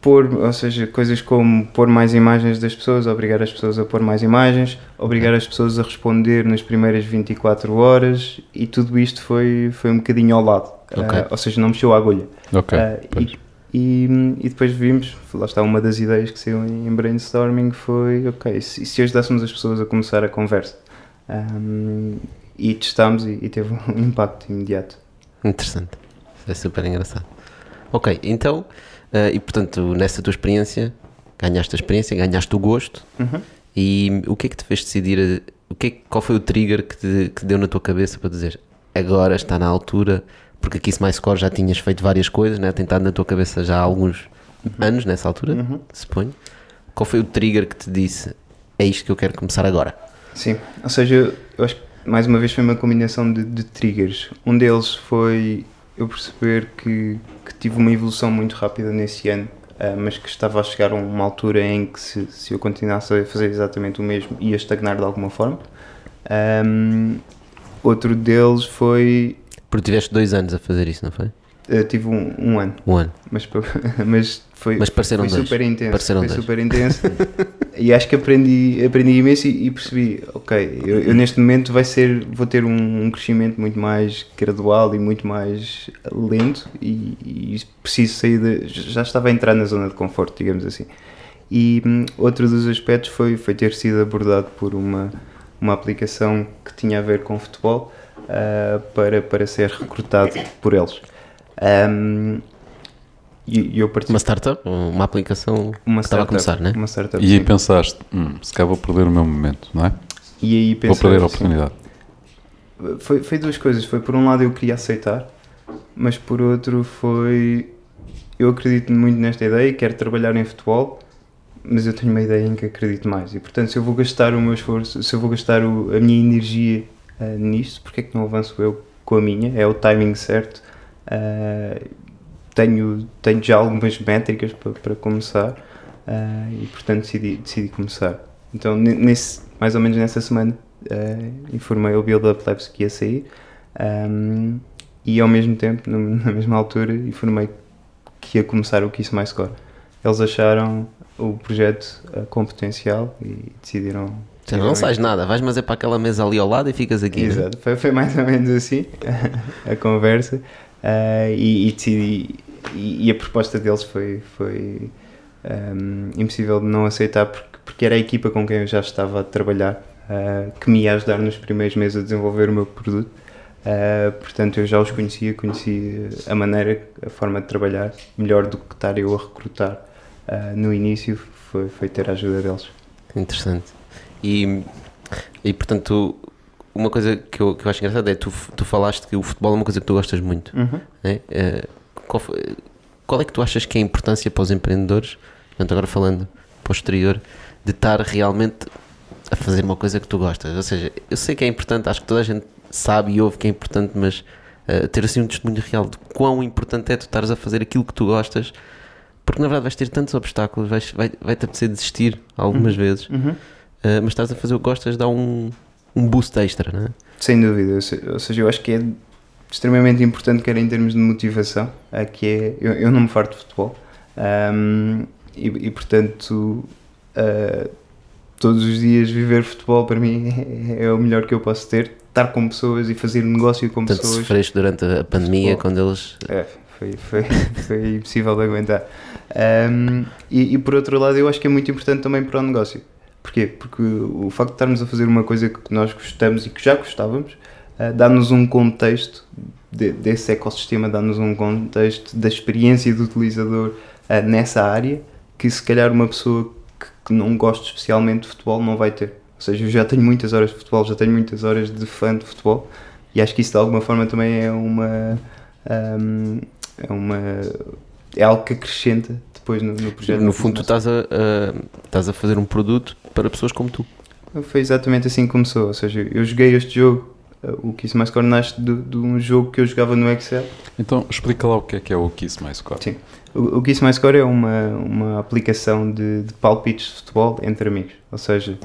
pôr, ou seja, coisas como pôr mais imagens das pessoas, obrigar as pessoas a pôr mais imagens, obrigar as pessoas a responder nas primeiras 24 horas e tudo isto foi, foi um bocadinho ao lado. Okay. Uh, ou seja, não mexeu a agulha. Okay, uh, e, e, e, depois vimos, lá está uma das ideias que saiu em brainstorming foi, ok, se, se ajudássemos as pessoas a começar a conversa? Um, e testámos e, e, teve um impacto imediato. Interessante, é super engraçado. Ok, então, uh, e portanto, nessa tua experiência, ganhaste a experiência, ganhaste o gosto, uhum. e o que é que te fez decidir, o que é, qual foi o trigger que te, que deu na tua cabeça para dizer, agora está na altura porque aqui se mais score já tinhas feito várias coisas, né? tentado na tua cabeça já há alguns anos nessa altura, uhum. suponho. Qual foi o trigger que te disse é isto que eu quero começar agora? Sim, ou seja, eu acho que mais uma vez foi uma combinação de, de triggers. Um deles foi eu perceber que, que, tive uma evolução muito rápida nesse ano, uh, mas que estava a chegar a uma altura em que se, se eu continuasse a fazer exatamente o mesmo ia estagnar de alguma forma. Um, outro deles foi. Porque tiveste dois anos a fazer isso, não foi? Eu tive um, um ano. Um ano. Mas, mas foi, mas pareceram foi dois. super intenso. Pareceram foi dois. super intenso. e acho que aprendi, aprendi imenso e, e percebi, ok, eu, eu, neste momento vai ser, vou ter um, um, crescimento muito mais gradual e muito mais lento e, e preciso sair de, já estava a entrar na zona de conforto, digamos assim. E hum, outro dos aspectos foi, foi ter sido abordado por uma, uma aplicação que tinha a ver com futebol uh, para, para ser recrutado por eles. Um, e, eu Uma startup? Uma aplicação uma que estava a começar, né? Uma startup, e aí sim. pensaste, hum, se calhar vou perder o meu momento, não é? E aí vou pensei, perder a oportunidade. Assim, foi, foi duas coisas. Foi por um lado eu queria aceitar, mas por outro foi eu acredito muito nesta ideia, quero trabalhar em futebol, mas eu tenho uma ideia em que acredito mais. E portanto, se eu vou gastar o meu esforço, se eu vou gastar o, a minha energia uh, nisto, porque é que não avanço eu com a minha? É o timing certo. Uh, tenho, tenho já algumas métricas para, começar uh, e portanto decidi, decidi começar. Então, nesse, mais ou menos nessa semana, informei o Build Up Labs que ia sair um, e ao mesmo tempo, na mesma altura, informei que ia começar o Kiss My Score. Eles acharam o projeto com potencial e decidiram. Tu não sais nada, vais mas é para aquela mesa ali ao lado e ficas aqui. Exato, foi, foi, mais ou menos assim a conversa uh, e, e, decidi. E, e, a proposta deles foi, foi um, impossível de não aceitar porque, porque era a equipa com quem eu já estava a trabalhar uh, que me ia ajudar nos primeiros meses a desenvolver o meu produto. Uh, portanto, eu já os conhecia, conhecia a maneira, a forma de trabalhar, melhor do que estar eu a recrutar uh, no início, foi, foi ter a ajuda deles. Interessante. E, e portanto, uma coisa que eu, que eu acho engraçada é tu, tu falaste que o futebol é uma coisa que tu gostas muito. Uhum. Né? Uh, qual, qual é que tu achas que é a importância para os empreendedores, portanto, agora falando posterior, de estar realmente a fazer uma coisa que tu gostas? Ou seja, eu sei que é importante, acho que toda a gente sabe e ouve que é importante, mas uh, ter assim um testemunho real de quão importante é tu estares a fazer aquilo que tu gostas, porque na verdade vais ter tantos obstáculos, vais, vai, vai-te apetecer desistir algumas uhum. vezes, uhum. Uh, mas estás a fazer o que gostas, dá um, um boost extra, não é? Sem dúvida, ou seja, eu acho que é extremamente importante, quer em termos de motivação, uh, que é, eu, eu, não me farto de futebol, um, e, e, portanto todos os dias viver futebol para mim é, é o melhor que eu posso ter estar com pessoas e fazer negócio com Portanto, pessoas. sofreste durante a pandemia Futebol. quando eles. É, foi, foi, foi impossível de aguentar. Um, e, e, por outro lado, eu acho que é muito importante também para o negócio. Porquê? Porque o facto de estarmos a fazer uma coisa que nós gostamos e que já gostávamos uh, dá-nos um contexto de, desse ecossistema, dá-nos um contexto da experiência do utilizador uh, nessa área que se calhar uma pessoa que, que não gosta especialmente de futebol não vai ter. Ou seja, eu já tenho muitas horas de futebol, já tenho muitas horas de fã de futebol e acho que isso de alguma forma também é uma. Um, é uma. é algo que acrescenta depois no, no projeto. No fundo, tu estás a, a, estás a fazer um produto para pessoas como tu. Foi exatamente assim que começou. Ou seja, eu joguei este jogo, o Kiss My Score nasce de, de um jogo que eu jogava no Excel. Então, explica lá o que é que é o Kiss My Score. Sim. O, o Kiss My Score é uma, uma aplicação de, de palpites de futebol entre amigos. Ou seja,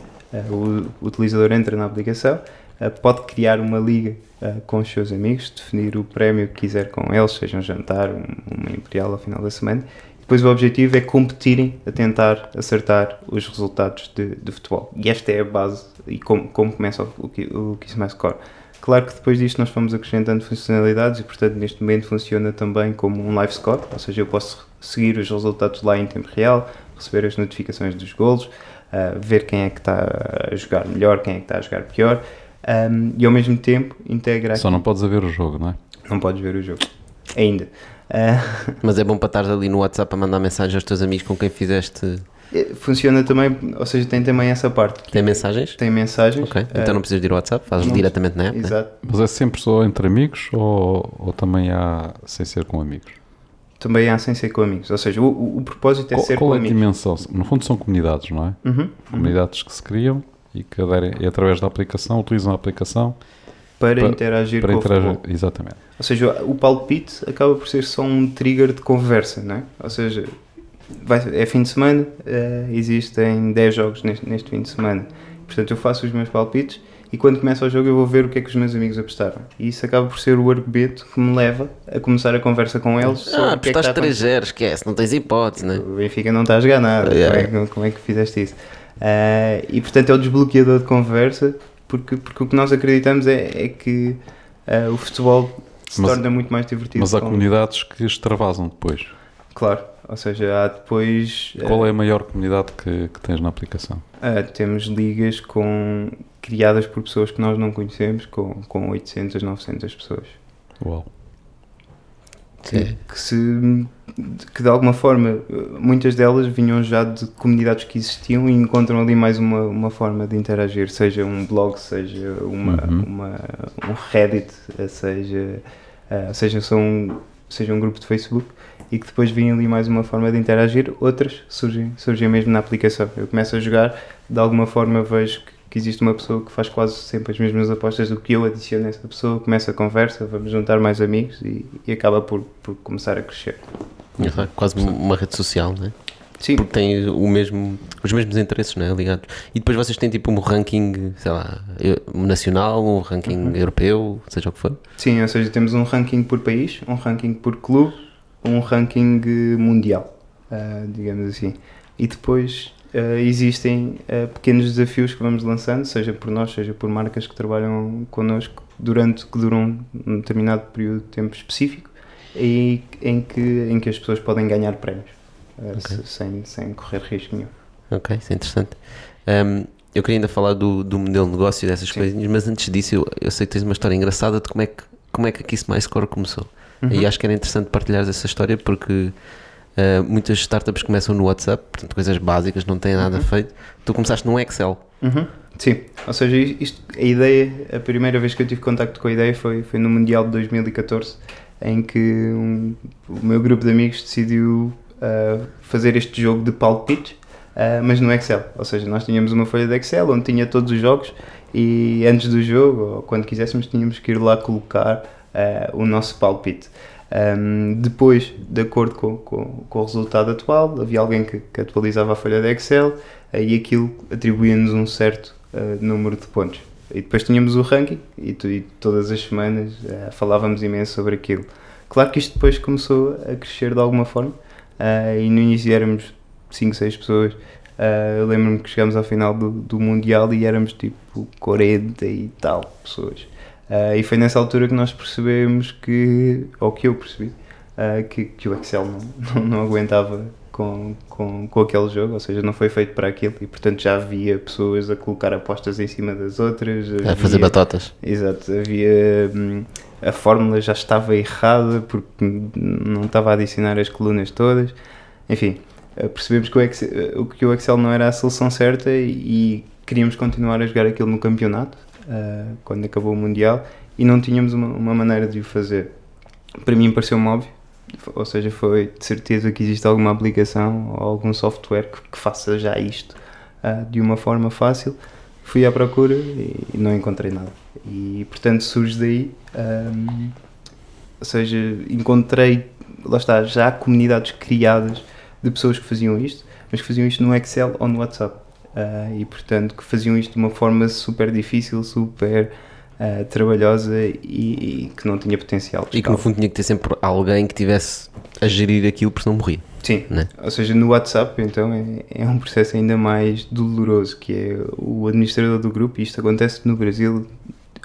o, o utilizador entra na aplicação, pode criar uma liga com os seus amigos, definir o prémio que quiser com eles, seja um jantar, uma imperial ao final da semana. Depois o objetivo é competirem a tentar acertar os resultados de, de futebol. E esta é a base e como, como começa o, o, o Kiss My Score. Claro que depois disto nós fomos acrescentando funcionalidades e, portanto, neste momento funciona também como um live score, ou seja, eu posso seguir os resultados lá em tempo real, receber as notificações dos golos, Uh, ver quem é que está a jogar melhor, quem é que está a jogar pior um, e ao mesmo tempo integra. Só não podes ver o jogo, não é? Não podes ver o jogo, ainda. Uh, Mas é bom para estar ali no WhatsApp a mandar mensagem aos teus amigos com quem fizeste. Funciona também, ou seja, tem também essa parte. Tem mensagens? Tem mensagens. Ok, então não precisas de ir ao WhatsApp, fazes diretamente na app. Exato. Né? Mas é sempre só entre amigos ou, ou também há sem ser com amigos? também há sem ser com amigos. Ou seja, o, o, o propósito é qual, ser qual com é a amigos. dimensão? No fundo são comunidades, não é? Uhum, comunidades que se criam e que aderem, e através da aplicação, utilizam a aplicação para, para interagir para com interagir, o futebol. Exatamente. Ou seja, o palpite acaba por ser só um trigger de conversa, não é? Ou seja, vai, é fim de semana, uh, existem 10 jogos neste, neste fim de semana Portanto, eu faço os meus palpites e quando começa o jogo eu vou ver o que é que os meus amigos apostaram. E isso acaba por ser o argumento que me leva a começar a conversa com eles. Ah, apostaste é 3-0, esquece, não tens hipótese, né? O Benfica não está a jogar nada. Yeah. Como, é que, como, é que, fizeste isso? Uh, e portanto é o desbloqueador de conversa, porque, porque o que nós acreditamos é, é que uh, o futebol se mas, torna muito mais divertido. Mas há com... comunidades que extravasam depois. Claro, ou seja, há depois. Qual é a maior comunidade que, que tens na aplicação? Uh, temos ligas com, criadas por pessoas que nós não conhecemos, com, com 800, 900 pessoas. Uau! Que, que, se, que de alguma forma, muitas delas vinham já de comunidades que existiam e encontram ali mais uma, uma forma de interagir, seja um blog, seja uma, uhum. uma um Reddit, seja, uh, seja, um, seja um grupo de Facebook e que depois vem ali mais uma forma de interagir, outras surgem, surgem mesmo na aplicação. Eu começo a jogar, de alguma forma vejo que, que existe uma pessoa que faz quase sempre as mesmas apostas do que eu adiciono essa pessoa, começa a conversa, vamos juntar mais amigos e, e acaba por, por começar a crescer. Uhum. Quase uma rede social, não é? Sim. Porque tem o mesmo, os mesmos interesses, não é? Ligados. E depois vocês têm tipo um ranking, sei lá, nacional, um ranking uhum. europeu, seja o que for? Sim, ou seja, temos um ranking por país, um ranking por clube um ranking mundial, uh, digamos assim. E depois uh, existem uh, pequenos desafios que vamos lançando, seja por nós, seja por marcas que trabalham connosco durante que duram um determinado período de tempo específico e em que, em que as pessoas podem ganhar prémios okay. sem, sem correr risco nenhum. Ok, isso é interessante. Um, eu queria ainda falar do, do modelo de negócio e dessas Sim. coisinhas, mas antes disso eu, eu sei que tens uma história engraçada de como é que, como é que aqui Mais Score começou. Uhum. E acho que era interessante partilhar essa história porque uh, muitas startups começam no WhatsApp, portanto, coisas básicas, não têm nada uhum. feito. Tu começaste num Excel. Uhum. Sim, ou seja, isto, a ideia, a primeira vez que eu tive contacto com a ideia foi, foi no Mundial de 2014, em que um, o meu grupo de amigos decidiu uh, fazer este jogo de palpites, uh, mas no Excel. Ou seja, nós tínhamos uma folha de Excel onde tinha todos os jogos e antes do jogo, ou quando quiséssemos, tínhamos que ir lá colocar o nosso palpite. Um, depois, de acordo com, com, com, o resultado atual, havia alguém que, que atualizava a folha de Excel uh, e aquilo atribuía-nos um certo uh, número de pontos. E depois tínhamos o ranking e, tu, e todas as semanas uh, falávamos imenso sobre aquilo. Claro que isto depois começou a crescer de alguma forma e no início éramos 5, 6 pessoas. eu lembro-me que chegámos ao final do, do Mundial e éramos tipo 40 e tal pessoas. Uh, e foi nessa altura que nós percebemos que, ou que eu percebi, uh, que, que o Excel não, não, não, aguentava com, com, com aquele jogo, ou seja, não foi feito para aquilo e portanto já havia pessoas a colocar apostas em cima das outras. Havia, a fazer batatas. Exato, havia. Hum, a fórmula já estava errada porque não estava a adicionar as colunas todas. Enfim, uh, percebemos que o, Excel, que o Excel não era a solução certa e queríamos continuar a jogar aquilo no campeonato uh, quando acabou o Mundial, e não tínhamos uma, uma maneira de o fazer. Para mim pareceu-me óbvio, ou seja, foi de certeza que existe alguma aplicação ou algum software que, que faça já isto uh, de uma forma fácil. Fui à procura e, e não encontrei nada. E portanto surge daí, um, ou seja, encontrei, lá está, já comunidades criadas de pessoas que faziam isto, mas que faziam isto no Excel ou no WhatsApp. Uh, e portanto que faziam isto de uma forma super difícil, super uh, trabalhosa e, e, que não tinha potencial. E que no fundo tinha que ter sempre alguém que tivesse a gerir aquilo porque não morria. Sim, né? ou seja, no WhatsApp então é, é, um processo ainda mais doloroso, que é o administrador do grupo, e isto acontece no Brasil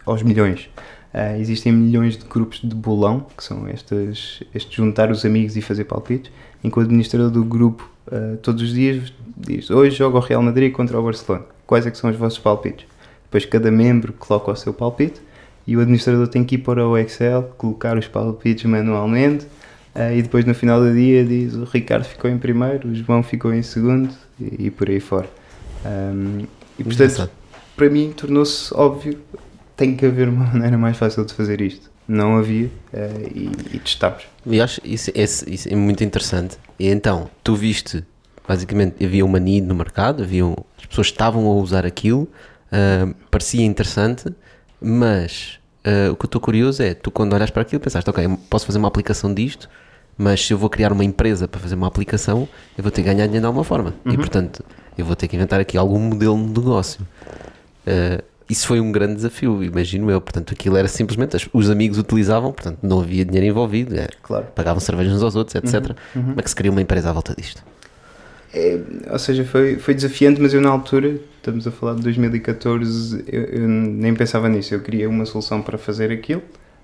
aos milhões. Uh, existem milhões de grupos de bolão, que são estes, este juntar os amigos e fazer palpites, em que o administrador do grupo uh, todos os dias diz hoje joga o Real Madrid contra o Barcelona, quais é que são os vossos palpites? Depois cada membro coloca o seu palpite e o administrador tem que ir para o Excel, colocar os palpites manualmente uh, e depois no final do dia diz o Ricardo ficou em primeiro, o João ficou em segundo e, e por aí fora. Um, e portanto, para mim tornou-se óbvio, tem que haver uma maneira mais fácil de fazer isto não havia uh, e, e testámos. E acho isso, isso, isso, é muito interessante. E então, tu viste, basicamente, havia uma need no mercado, havia, as pessoas estavam a usar aquilo, uh, parecia interessante, mas uh, o que eu estou curioso é, tu quando olhas para aquilo pensaste, ok, posso fazer uma aplicação disto, mas se eu vou criar uma empresa para fazer uma aplicação, eu vou ter que ganhar dinheiro de alguma forma. Uhum. E portanto, eu vou ter que inventar aqui algum modelo de negócio. Uh, isso foi um grande desafio, imagino eu. Portanto, aquilo era simplesmente os amigos utilizavam, portanto, não havia dinheiro envolvido, é, claro. pagavam cervejas uns aos outros, etc. Uhum, uhum. Como é que se cria uma empresa à volta disto? É, ou seja, foi, foi desafiante, mas eu na altura, estamos a falar de 2014, eu, eu nem pensava nisso. Eu queria uma solução para fazer aquilo.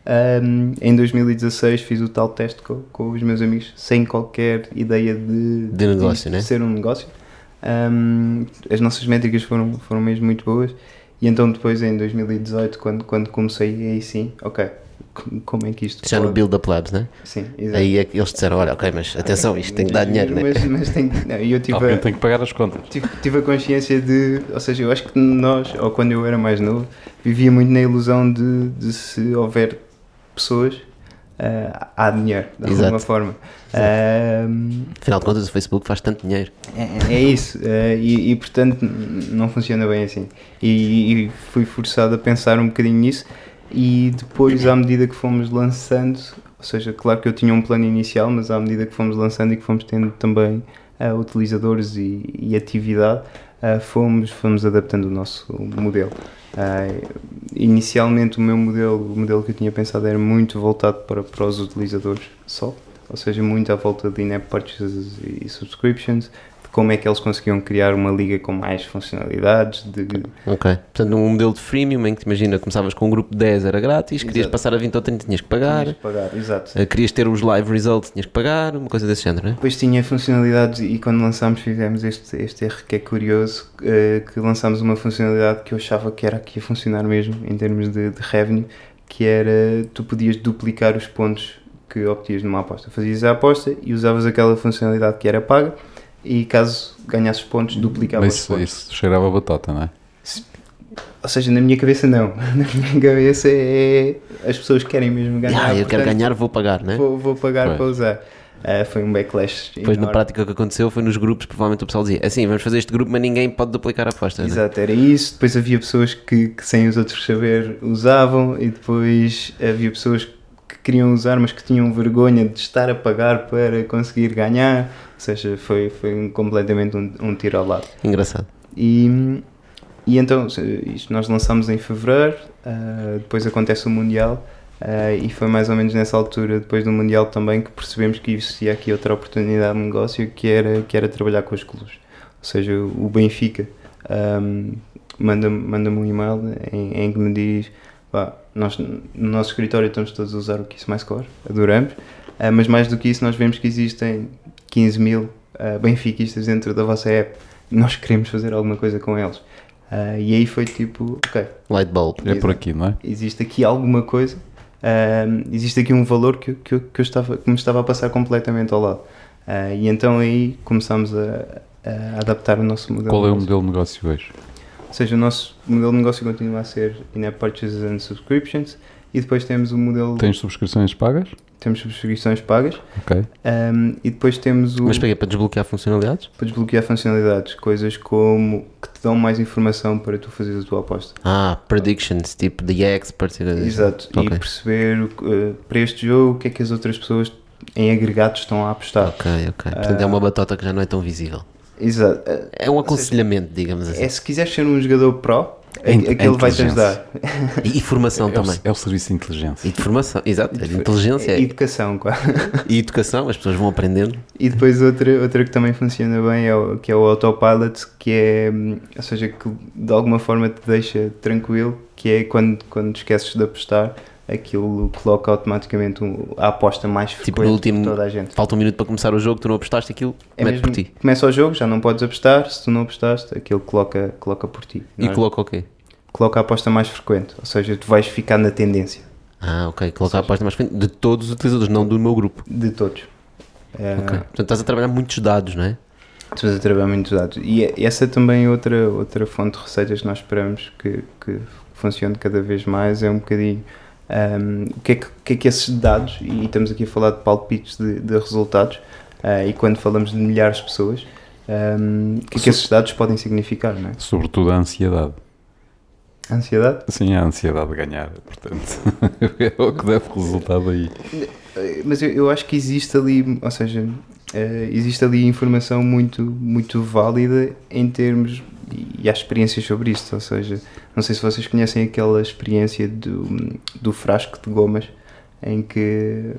Um, em 2016 fiz o tal teste com, com, os meus amigos, sem qualquer ideia de, de negócio, de né? ser um negócio. Um, as nossas métricas foram, foram mesmo muito boas. E então depois em 2018, quando, quando comecei, aí sim, ok, como é que isto Já pode... no Build Up Labs, né? Sim, exato. Aí é que eles disseram, olha, ok, mas atenção, isto tem que dar dinheiro, né? Mas, mas tem não, eu tive Alguém a, tem que pagar as contas. Tive, tive, a consciência de, ou seja, eu acho que nós, ou quando eu era mais novo, vivia muito na ilusão de, de se houver pessoas, uh, há dinheiro, de Exato. alguma forma. Uh, Afinal de contas, o Facebook faz tanto dinheiro. É, é isso, uh, e, e, portanto não funciona bem assim. E, e, fui forçado a pensar um bocadinho nisso, e depois, à medida que fomos lançando, ou seja, claro que eu tinha um plano inicial, mas à medida que fomos lançando e que fomos tendo também uh, utilizadores e, e atividade, fomos, fomos adaptando o nosso modelo. Uh, inicialmente o meu modelo, o modelo que eu tinha pensado era muito voltado para, para os utilizadores só, ou seja, muito à volta de in-app purchases e subscriptions, como é que eles conseguiam criar uma liga com mais funcionalidades. De... Ok, portanto um modelo de freemium em que imagina, começavas com um grupo de 10 era grátis, exato. querias passar a 20 ou 30 tinhas que pagar. Tinhas que pagar, exato. Uh, querias ter os live results, tinhas que pagar, uma coisa desse género, não é? Depois tinha funcionalidades e quando lançámos fizemos este, este erro que é curioso, uh, que lançámos uma funcionalidade que eu achava que era que ia funcionar mesmo em termos de, de revenue, que era tu podias duplicar os pontos que obtias numa aposta. Fazias a aposta e usavas aquela funcionalidade que era paga e caso ganhasses pontos, duplicava isso, pontos. Isso cheirava batata, não é? Ou seja, na minha cabeça não. Na minha cabeça é as pessoas querem mesmo ganhar. Ah, eu portanto, quero ganhar, vou pagar, não é? Vou, vou pagar pois. para usar. Uh, foi um backlash. Depois, na prática, o que aconteceu foi nos grupos. Provavelmente o pessoal dizia assim: vamos fazer este grupo, mas ninguém pode duplicar a aposta. É? Exato, era isso. Depois havia pessoas que, que, sem os outros saber, usavam, e depois havia pessoas que queriam usar, mas que tinham vergonha de estar a pagar para conseguir ganhar. Ou seja, foi, foi completamente um, um tiro ao lado. Engraçado. E, e então, isto nós lançamos em fevereiro, uh, depois acontece o Mundial, uh, e foi mais ou menos nessa altura, depois do Mundial também, que percebemos que existia aqui outra oportunidade de negócio que era, que era trabalhar com os clubes. Ou seja, o Benfica um, manda-me manda um e-mail em, em, que me diz: pá, nós no nosso escritório estamos todos a usar o Kiss My Score, adoramos, uh, mas mais do que isso, nós vemos que existem 15 mil uh, benfiquistas dentro da vossa app, nós queremos fazer alguma coisa com eles. Uh, e aí foi tipo, ok. Light bulb. É por aqui, não é? Existe aqui alguma coisa, uh, existe aqui um valor que, que, que, eu estava, que me estava a passar completamente ao lado. Uh, e então aí começámos a, a, adaptar o nosso modelo. Qual é o modelo de negócio hoje? Ou seja, o nosso modelo de negócio continua a ser in-app purchases and subscriptions e depois temos o modelo. Tens subscrições pagas? Temos subscrições pagas. Ok. Um, e depois temos o. Mas para, para desbloquear funcionalidades? Para desbloquear funcionalidades, coisas como que te dão mais informação para tu fazeres a tua aposta. Ah, predictions, tipo the expert. Exato. Okay. E perceber uh, para este jogo o que é que as outras pessoas em agregado estão a apostar. Ok, ok. Portanto, uh, é uma batota que já não é tão visível. Exato. É um aconselhamento, seja, digamos assim. É se quiseres ser um jogador pro, aquele vai te ajudar. E, formação é, também. É o, é o serviço de inteligência. E de formação, exato. De inteligência. É educação, quase. E educação, as pessoas vão aprendendo. E depois outra, outra que também funciona bem é o, que é o autopilot, que é, ou seja, que de alguma forma te deixa tranquilo, que é quando, quando esqueces de apostar, aquilo coloca automaticamente a aposta mais frequente tipo, no último, toda a gente. Falta um minuto para começar o jogo, tu não apostaste aquilo, é mete por ti. Começa o jogo, já não podes apostar, se tu não apostaste, aquilo coloca, coloca por ti. E é? coloca o quê? Coloca a aposta mais frequente, ou seja, tu vais ficar na tendência. Ah, ok, coloca seja, a aposta mais frequente de todos os utilizadores, não do meu grupo. De todos. É, okay. Portanto, estás a trabalhar muitos dados, não é? Estás a trabalhar muitos dados. E é, essa é também outra, outra fonte de receitas que nós esperamos que, que funcione cada vez mais, é um bocadinho um, o, que é que, que, é que esses dados, e estamos aqui a falar de palpites de, de resultados, uh, e quando falamos de milhares de pessoas, um, o que é que esses dados podem significar, não é? Sobretudo a ansiedade. A ansiedade? Sim, a ansiedade de ganhar, portanto, é o que deve resultar daí. Mas eu, eu acho que existe ali, ou seja, existe ali informação muito, muito válida em termos e há experiências sobre isto, ou seja, não sei se vocês conhecem aquela experiência do, do frasco de gomas em que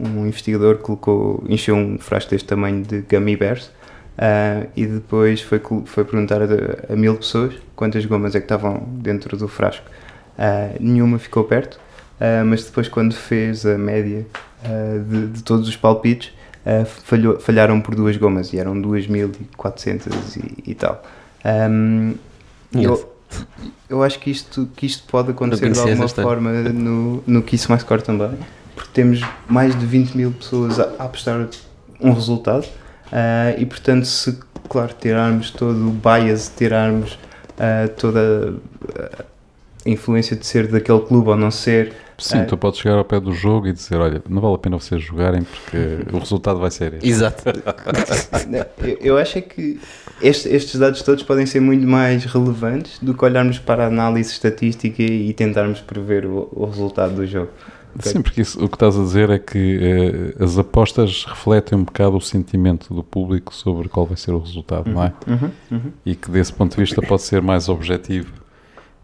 um investigador colocou, encheu um frasco deste tamanho de gummy bears uh, e depois foi, foi perguntar a, a, mil pessoas quantas gomas é que estavam dentro do frasco. Uh, nenhuma ficou perto, uh, mas depois quando fez a média de, de, todos os palpites, falhou, falharam por duas gomas e eram 2.400 e, e tal. Um, eu, eu acho que isto, que isto pode acontecer de alguma forma no, no Kiss Mais Core também, porque temos mais de 20 mil pessoas a, a apostar um resultado uh, e, portanto, se, claro, tirarmos todo o bias, tirarmos uh, toda a influência de ser daquele clube ou não ser Sim, é. tu podes chegar ao pé do jogo e dizer: Olha, não vale a pena vocês jogarem porque o resultado vai ser este. Exato. eu, eu acho é que este, estes dados todos podem ser muito mais relevantes do que olharmos para a análise estatística e tentarmos prever o, o resultado do jogo. Okay? Sim, porque isso, o que estás a dizer é que eh, as apostas refletem um bocado o sentimento do público sobre qual vai ser o resultado, uhum, não é? Uhum, uhum. E que desse ponto de vista pode ser mais objetivo,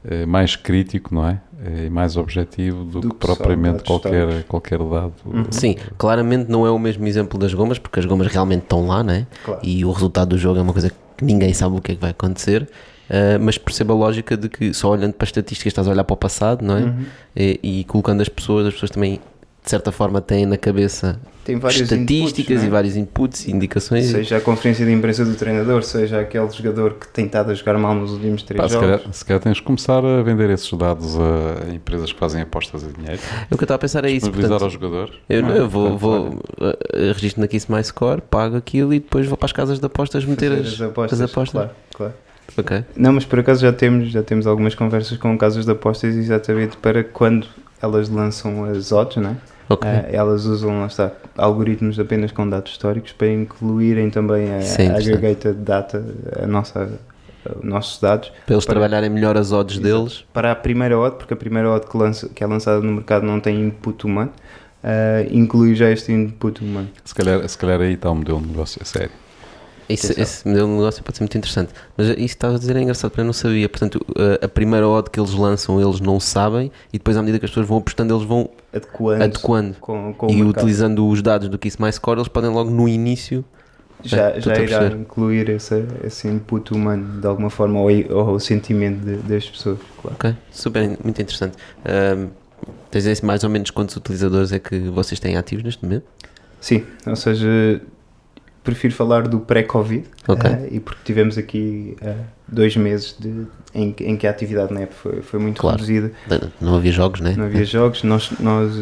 eh, mais crítico, não é? Eh, e mais objetivo do, do que, que, propriamente qualquer, qualquer dado. Uhum. Sim, claramente não é o mesmo exemplo das gomas, porque as gomas realmente estão lá, né? Claro. E o resultado do jogo é uma coisa que ninguém sabe o que é que vai acontecer. Uh, mas perceba a lógica de que só olhando para as estatísticas estás a olhar para o passado, não é? Uhum. E, e, colocando as pessoas, as pessoas também de certa forma têm na cabeça estatísticas inputs, é? e vários inputs e indicações. Seja a conferência de imprensa do treinador, seja aquele jogador que tem estado a jogar mal nos últimos três Pá, jogos. Se calhar, se calhar tens de começar a vender esses dados a empresas que fazem apostas de dinheiro. O que eu estava a pensar é isso. Portanto, ao jogador. Eu, não, eu vou, vou uh, registro na Kiss My Score, pago aquilo e depois vou para as casas de apostas meter as, as, apostas. As apostas. Claro, claro. Okay. Não, mas por acaso já temos, já temos algumas conversas com casas de apostas exatamente para quando elas lançam as odds, não é? Okay. Uh, elas usam, lá está, algoritmos apenas com dados históricos para incluírem também a, Sim, a aggregated data, a nossa, nossos dados. Para eles para, trabalharem melhor as odds exato, deles? Para a primeira odd, porque a primeira odd que, lança, que é lançada no mercado não tem input humano, uh, inclui já este input humano. Se calhar, se calhar aí está o modelo de negócio a sério. Isso, esse modelo de negócio pode ser muito interessante. Mas isso estava a dizer é engraçado, porque eu não sabia. Portanto, a, a primeira odd que eles lançam, eles não sabem, e depois, à medida que as pessoas vão apostando, eles vão adequando, adequando. Com, com e utilizando os dados do Kiss My Score, eles podem logo no início. Já, é, já irá incluir esse, esse input humano de alguma forma, ou, ou o sentimento de, das pessoas. Claro. Ok, super, muito interessante. Um, tens mais ou menos quantos utilizadores é que vocês têm ativos neste momento? Sim, ou seja, prefiro falar do pré-Covid okay. uh, e porque tivemos aqui uh, dois meses de, em, em, que a atividade na app foi, foi muito claro. reduzida. Não havia jogos, né? Não havia jogos. Nós, nós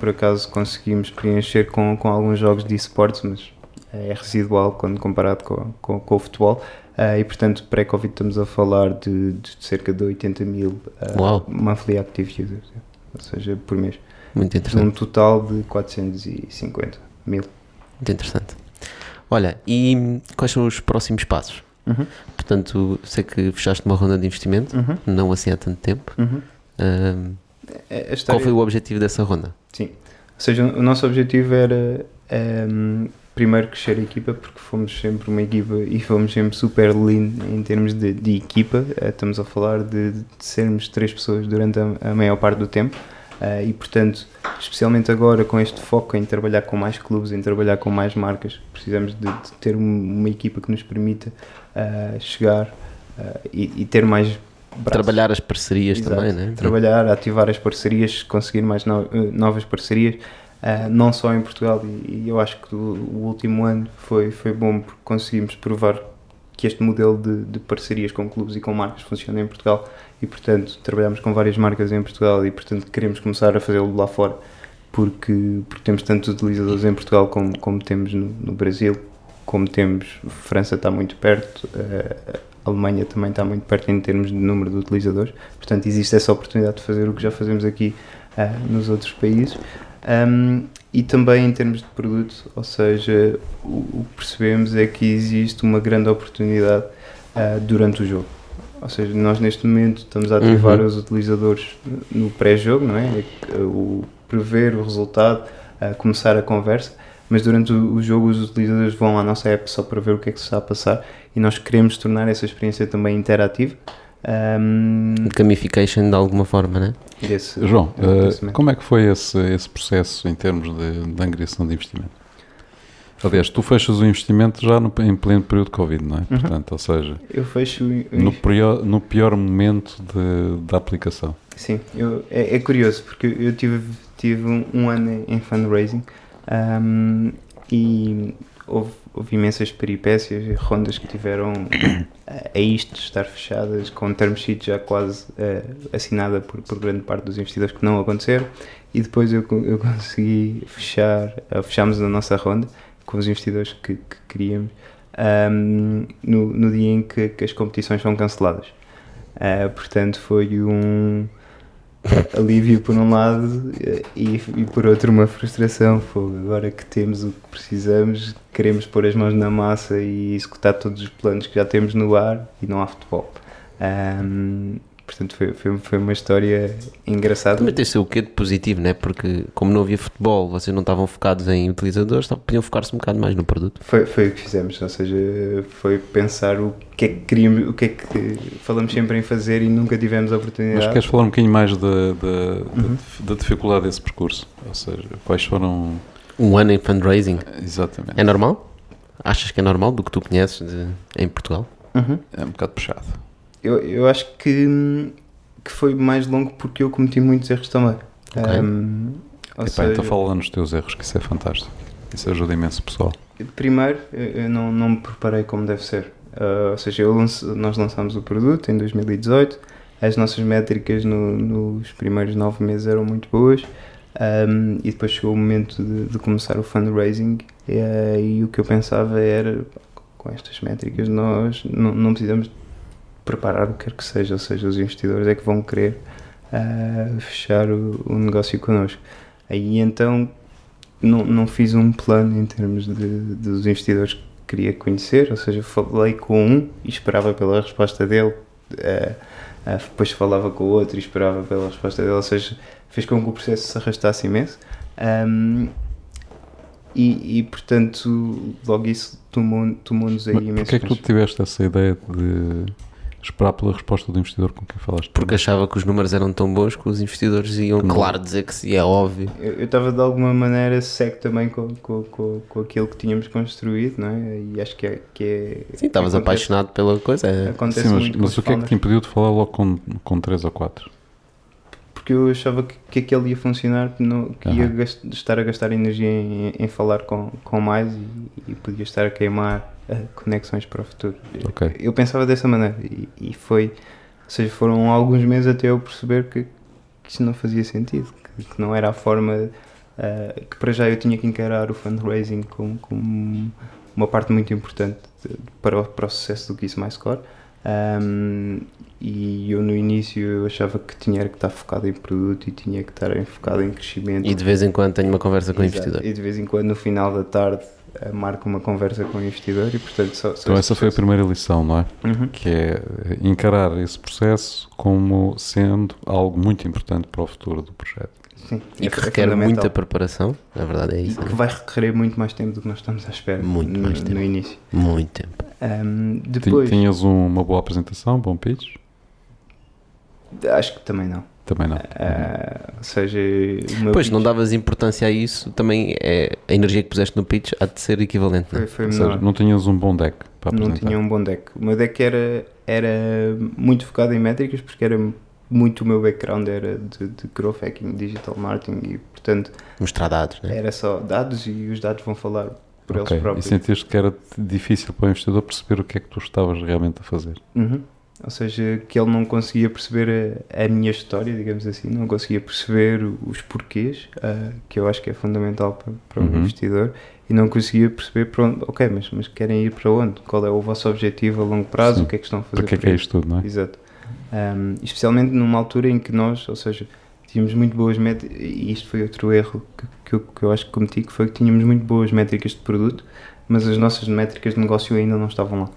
por acaso conseguimos preencher com, com alguns jogos de esportes, mas é residual quando comparado com, com, com o futebol. Uh, e portanto, pré-Covid estamos a falar de, de, cerca de 80 mil uh, monthly active users, ou seja, por mês. Muito interessante. Um total de 450 mil. Muito interessante. Olha, e quais são os próximos passos? Uhum. Portanto, sei que fechaste uma ronda de investimento, uhum. não assim há tanto tempo. Uhum. Uh, história... Qual foi o objetivo dessa ronda? Sim, ou seja, o nosso objetivo era um, primeiro crescer a equipa, porque fomos sempre uma equipa e fomos sempre super lean em termos de, de equipa. Uh, estamos a falar de, de, sermos três pessoas durante a, a maior parte do tempo. Uh, e portanto, especialmente agora com este foco em trabalhar com mais clubes, em trabalhar com mais marcas, precisamos de, de ter uma equipa que nos permita uh, chegar uh, e, e, ter mais braços. Trabalhar as parcerias Exato. também, né? Trabalhar, ativar as parcerias, conseguir mais no, novas parcerias, não só em Portugal. E, e eu acho que o, o, último ano foi, foi bom porque conseguimos provar que este modelo de, de parcerias com clubes e com marcas funciona em Portugal e portanto trabalhamos com várias marcas em Portugal e portanto queremos começar a fazê-lo lá fora porque, porque temos tantos utilizadores em Portugal como, como temos no, no Brasil, como temos, França está muito perto, a Alemanha também está muito perto em termos de número de utilizadores, portanto existe essa oportunidade de fazer o que já fazemos aqui uh, nos outros países. Um, e também em termos de produto, ou seja, o, o que percebemos é que existe uma grande oportunidade uh, durante o jogo ou seja, nós neste momento estamos a ativar uhum. os utilizadores no pré-jogo, não é? O prever o resultado, começar a conversa, mas durante o, jogo os utilizadores vão à nossa app só para ver o que é que se está a passar e nós queremos tornar essa experiência também interativa. Um, Gamification de alguma forma, né? Esse, João, uh, como é que foi esse, esse processo em termos de, de angriação de investimento? Aliás, tu fechas o investimento já no, em pleno período de Covid, não é? Uhum. Portanto, ou seja, eu fecho no pior, no pior momento de, da aplicação. Sim, eu, é, é, curioso porque eu tive, tive um, ano em fundraising um, e houve, houve imensas peripécias e rondas que tiveram a, a isto de estar fechadas, com term sheet já quase uh, assinada por, por grande parte dos investidores que não aconteceram e depois eu, eu consegui fechar, uh, fechámos a nossa ronda com os investidores que, que queríamos um, no, no dia em que, que, as competições são canceladas. Uh, portanto, foi um alívio por um lado e, e por outro uma frustração. Foi agora que temos o que precisamos, queremos pôr as mãos na massa e executar todos os planos que já temos no ar e não há futebol. Um, Portanto, foi, foi, foi uma história engraçada. Também tem o quê de positivo, né? Porque, como não havia futebol, vocês não estavam focados em utilizadores, então podiam focar-se um bocado mais no produto. Foi, foi o que fizemos, ou seja, foi pensar o que é que queríamos, o que é que falamos sempre em fazer e nunca tivemos a oportunidade. Mas queres falar um bocadinho mais da, da, uhum. da, dificuldade desse percurso? Ou seja, quais foram. Um ano em fundraising? Exatamente. É normal? Achas que é normal do que tu conheces de, em Portugal? Uhum. É um bocado puxado eu, eu acho que, que foi mais longo porque eu cometi muitos erros também. Okay. Um, Epá, seja, então fala nos teus erros, que isso é fantástico. Isso ajuda imenso pessoal. Primeiro, eu não, não me preparei como deve ser. Uh, ou seja, lance, nós lançámos o produto em 2018, as nossas métricas no, nos primeiros nove meses eram muito boas um, e depois chegou o momento de, de começar o fundraising e, uh, e, o que eu pensava era com estas métricas nós não, não precisamos preparar o que quer que seja, ou seja, os investidores é que vão querer uh, fechar o, o, negócio connosco. Aí então não, não fiz um plano em termos de, dos investidores que queria conhecer, ou seja, falei com um e esperava pela resposta dele, uh, uh, depois falava com o outro e esperava pela resposta dele, ou seja, fez com que o processo se arrastasse imenso. Um, e, e, portanto, logo isso tomou-nos tomou aí imenso. Porquê é que tu tiveste essa ideia de esperar pela resposta do investidor com quem falaste. Porque achava que os números eram tão bons que os investidores iam, Como? claro, dizer que sim, é óbvio. Eu estava de alguma maneira cego também com, com, com, com aquilo que tínhamos construído, não é? E acho que é. Que é sim, estavas apaixonado pela coisa. É. Acontece sim, mas, muito mas o que é que te impediu de falar logo com, com 3 ou 4? Porque eu achava que, que aquele ia funcionar, que, não, que uhum. ia gast, estar a gastar energia em, em falar com, com mais e, e podia estar a queimar conexões para o futuro. Okay. Eu pensava dessa maneira e, e, foi, ou seja, foram alguns meses até eu perceber que, que isso não fazia sentido, que, que não era a forma uh, que para já eu tinha que encarar o fundraising como, como uma parte muito importante de, para, o, para o sucesso do Kiss My Score. Um, e eu no início eu achava que tinha que estar focado em produto e tinha que estar focado em crescimento. E de vez em quando tenho uma conversa com o investidor. E de vez em quando no final da tarde marca uma conversa com o investidor e portanto só, só então essa foi a primeira lição não é uhum. que é encarar esse processo como sendo algo muito importante para o futuro do projeto Sim, e é que requer muita preparação na verdade é isso e que vai requerer muito mais tempo do que nós estamos à espera muito no, mais tempo no início muito tempo um, depois tinhas uma boa apresentação bom pitch acho que também não também não. Uh, ou seja, pois, pitch... não davas importância a isso, também é, a energia que puseste no pitch há de ser equivalente. Foi, foi ou seja, não tinhas um bom deck para apresentar. Não tinha um bom deck. O meu deck era, era muito focado em métricas, porque era muito o meu background era de, de growth hacking, digital marketing e, portanto... Mostrar dados, né? Era só dados e os dados vão falar por okay. eles próprios. E sentiste que era difícil para o investidor perceber o que é que tu estavas realmente a fazer? Uhum ou seja, que ele não conseguia perceber a, a minha história, digamos assim, não conseguia perceber os porquês, uh, que eu acho que é fundamental para, para uhum. o investidor, e não conseguia perceber para onde, ok, mas, mas querem ir para onde? Qual é o vosso objetivo a longo prazo? Sim. O que é que estão a fazer? Para que é que é isto tudo, não é? Exato. Um, especialmente numa altura em que nós, ou seja, tínhamos muito boas métricas, e isto foi outro erro que, que, eu, que eu acho que cometi, que foi que tínhamos muito boas métricas de produto, mas as nossas métricas de negócio ainda não estavam lá.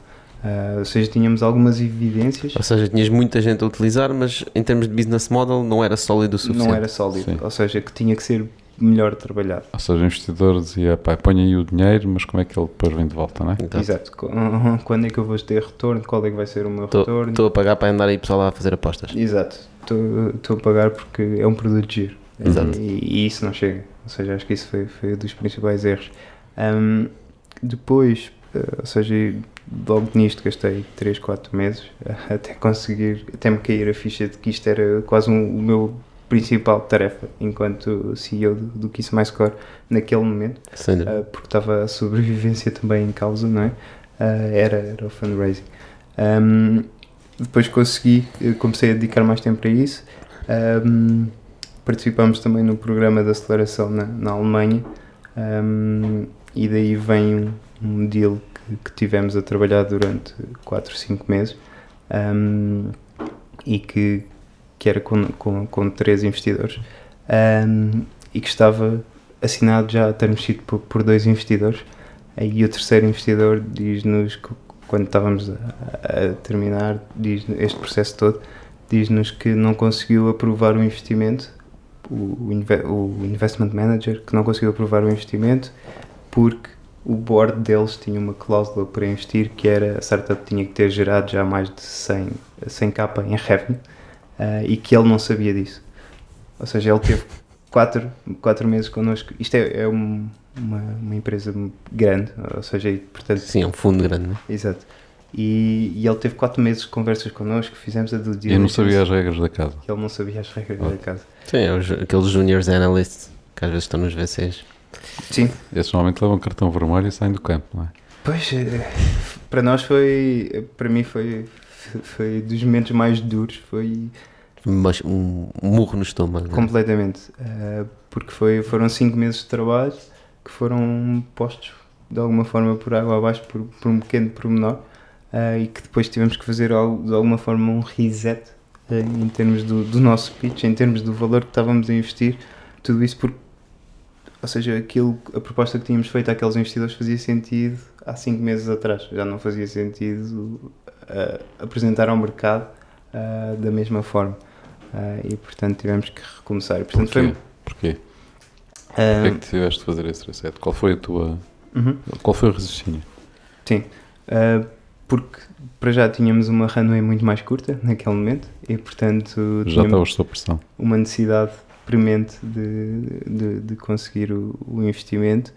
Uh, ou seja, tínhamos algumas evidências. Ou seja, tinhas muita gente a utilizar, mas em termos de business model não era sólido o suficiente. Não era sólido, Sim. ou seja, que tinha que ser melhor trabalhado. Ou seja, o investidor dizia, pá, põe aí o dinheiro, mas como é que ele depois vem de volta, não é? Exato. Exato. Quando é que eu vou ter retorno? Qual é que vai ser o meu tô, retorno? Estou a pagar para andar aí pessoal lá a fazer apostas. Exato. Estou a pagar porque é um produto giro. Exato. E, e, isso não chega. Ou seja, acho que isso foi, foi um dos principais erros. Um, depois, uh, ou seja, logo nisto gastei 3, 4 meses até conseguir, até me cair a ficha de que isto era quase um, o meu principal tarefa enquanto CEO do, do Kiss My Score naquele momento, uh, porque estava a sobrevivência também em causa, não é? Uh, era, era o fundraising. Um, depois consegui, comecei a dedicar mais tempo a isso. Um, participamos também no programa de aceleração na, na Alemanha um, e daí vem um, deal que, que, tivemos a trabalhar durante 4, 5 meses e que que era com, com, com três investidores, um, e que estava assinado já a termos sido por, por dois investidores. E o terceiro investidor diz-nos, quando estávamos a, a terminar diz este processo todo, diz-nos que não conseguiu aprovar o investimento, o, o investment manager, que não conseguiu aprovar o investimento porque o board deles tinha uma cláusula para investir que era a startup tinha que ter gerado já mais de 100, 100 capa em revenue uh, e que ele não sabia disso. Ou seja, ele teve quatro, quatro meses connosco. Isto é, é um, uma, uma, empresa grande, ou seja, portanto. Sim, é um fundo grande, né? Exato. E, e, ele teve quatro meses de conversas connosco, fizemos a do dia. E não sabia as regras da casa. Ele não sabia as regras oh. da casa. Sim, é os, aqueles juniors analysts que às vezes estão nos VCs. Sim. Esses normalmente levam cartão vermelho e saem do campo, não é? Pois, eh, para nós foi, para mim foi, foi dos momentos mais duros, foi mas um murro no estômago. É? Completamente. Uh, porque foi, foram cinco meses de trabalho que foram postos de alguma forma por água abaixo por, por um pequeno pormenor uh, e que depois tivemos que fazer algo, de alguma forma um reset uh, em termos do, do nosso pitch, em termos do valor que estávamos a investir, tudo isso porque ou seja, aquilo, a proposta que tínhamos feito àqueles investidores fazia sentido há cinco meses atrás, já não fazia sentido apresentar ao mercado da mesma forma. Uh, e portanto tivemos que recomeçar. Portanto, Porquê? Foi... Porquê? Uh, Porquê é que tiveste de fazer esse reset? Qual foi a tua. Uhum. Qual foi o raciocínio? Sim, uh, porque para já tínhamos uma runway muito mais curta naquele momento e portanto. Já estava sob pressão. Uma necessidade premente de, de, de conseguir o, o investimento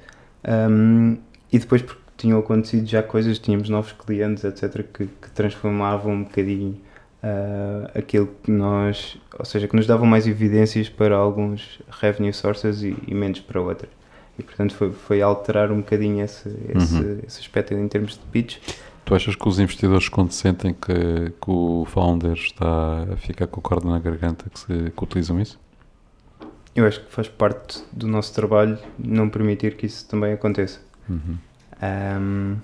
um, e depois porque tinham acontecido já coisas, tínhamos novos clientes, etc., que, que transformavam um bocadinho uh, aquilo que nós, ou seja, que nos davam mais evidências para alguns revenue sources e, e menos para outros. E portanto foi, foi alterar um bocadinho esse, esse, uhum. esse aspecto em termos de pitch. Tu achas que os investidores, quando sentem que, que o founder está a ficar com a corda na garganta, que, se, que utilizam isso? Eu acho que faz parte do nosso trabalho não permitir que isso também aconteça. Uhum. Um,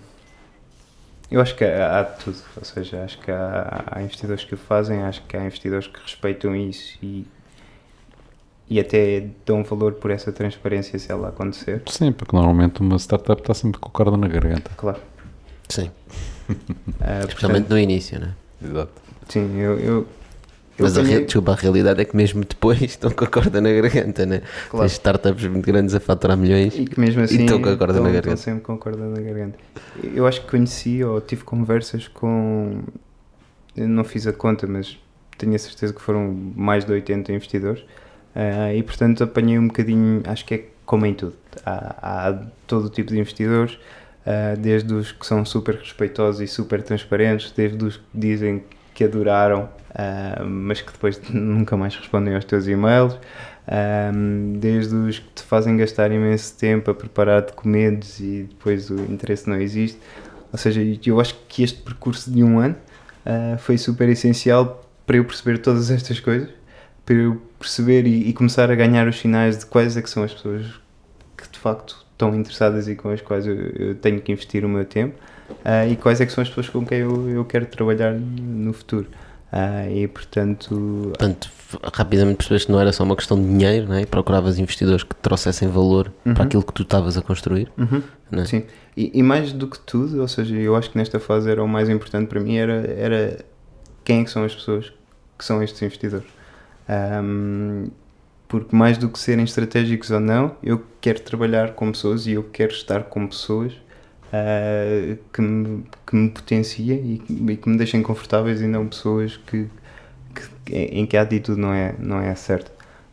eu acho que há, tudo, ou seja, acho que há, há, investidores que o fazem, acho que há investidores que respeitam isso e, e até dão valor por essa transparência se ela acontecer. Sim, porque normalmente uma startup está sempre com o corda na garganta. Claro. Sim. uh, Especialmente portanto, no início, né? Exato. Sim, eu, eu mas a, desculpa, a realidade é que mesmo depois estão com a corda na garganta, né? Claro. Tens startups muito grandes a faturar milhões e que mesmo assim estão com a corda estão, na garganta. Sempre com a corda na garganta. Eu acho que conheci ou tive conversas com. Eu não fiz a conta, mas tenho a certeza que foram mais de 80 investidores uh, e portanto apanhei um bocadinho, acho que é como em tudo. Há, há todo o tipo de investidores. Uh, desde os que são super respeitosos e super transparentes, desde os que dizem que adoraram uh, mas que depois nunca mais respondem aos teus e-mails, um, desde os que te fazem gastar imenso tempo a preparar documentos e depois o interesse não existe. Ou seja, eu acho que este percurso de um ano uh, foi super essencial para eu perceber todas estas coisas, para eu perceber e, e, começar a ganhar os sinais de quais é que são as pessoas que de facto estão interessadas e com as quais eu, eu tenho que investir o meu tempo uh, e quais é que são as pessoas com quem eu, eu quero trabalhar no futuro. Uh, e portanto. Portanto, rapidamente percebeste que não era só uma questão de dinheiro, não é? procuravas investidores que trouxessem valor uhum. para aquilo que tu estavas a construir. Uhum. É? Sim, e, e, mais do que tudo, ou seja, eu acho que nesta fase era o mais importante para mim era, era quem é que são as pessoas que são estes investidores. Um, porque mais do que serem estratégicos ou não, eu quero trabalhar com pessoas e eu quero estar com pessoas uh, que, me, que me potenciem e, e, que me deixem confortáveis e não pessoas que, que, em que a atitude não é, não é certa.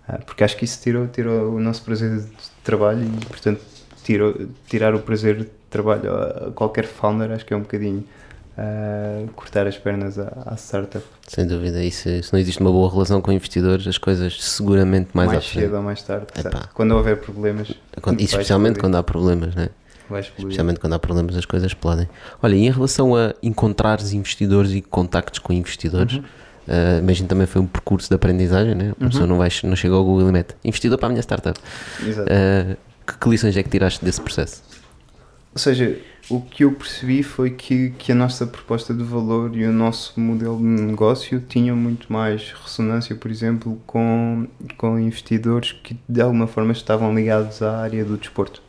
Uh, porque acho que isso tirou, tirou o nosso prazer de trabalho e, portanto, tirou, tirar o prazer de trabalho a qualquer founder, acho que é um bocadinho uh, cortar as pernas à, à, startup. Sem dúvida, e se, se, não existe uma boa relação com investidores, as coisas seguramente mais, mais cedo ou mais tarde, quando houver problemas. Quando, especialmente quando há problemas, né? Especialmente quando há problemas, as coisas explodem. Olha, e em relação a encontrares investidores e contactos com investidores, uhum. uh, imagino também foi um percurso de aprendizagem, né? A pessoa uhum. não, vai, não chega ao Google e mete investidor para a minha startup. Exato. Uh, que, que lições é que tiraste desse processo? Ou seja, o que eu percebi foi que, que a nossa proposta de valor e o nosso modelo de negócio tinham muito mais ressonância, por exemplo, com, com investidores que de alguma forma estavam ligados à área do desporto.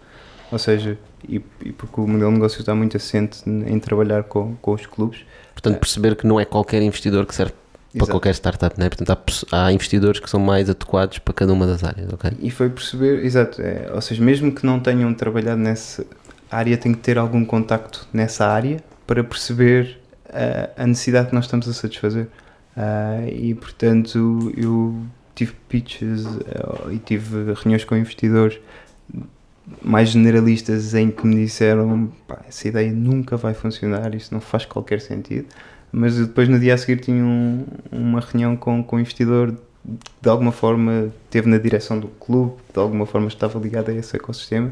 Ou seja, e, e porque o modelo de negócio está muito assente em trabalhar com, com os clubes. Portanto, perceber que não é qualquer investidor que serve para Exato. qualquer startup, né? Portanto, há, há, investidores que são mais adequados para cada uma das áreas, ok? E foi perceber, exato, é, ou seja, mesmo que não tenham trabalhado nessa área, tem que ter algum contacto nessa área para perceber uh, a necessidade que nós estamos a satisfazer. Uh, e portanto, eu tive pitches uh, e tive reuniões com investidores mais generalistas em que me disseram essa ideia nunca vai funcionar, isso não faz qualquer sentido mas depois no dia a seguir tinha um, uma reunião com, com um investidor de alguma forma teve na direção do clube, de alguma forma estava ligado a esse ecossistema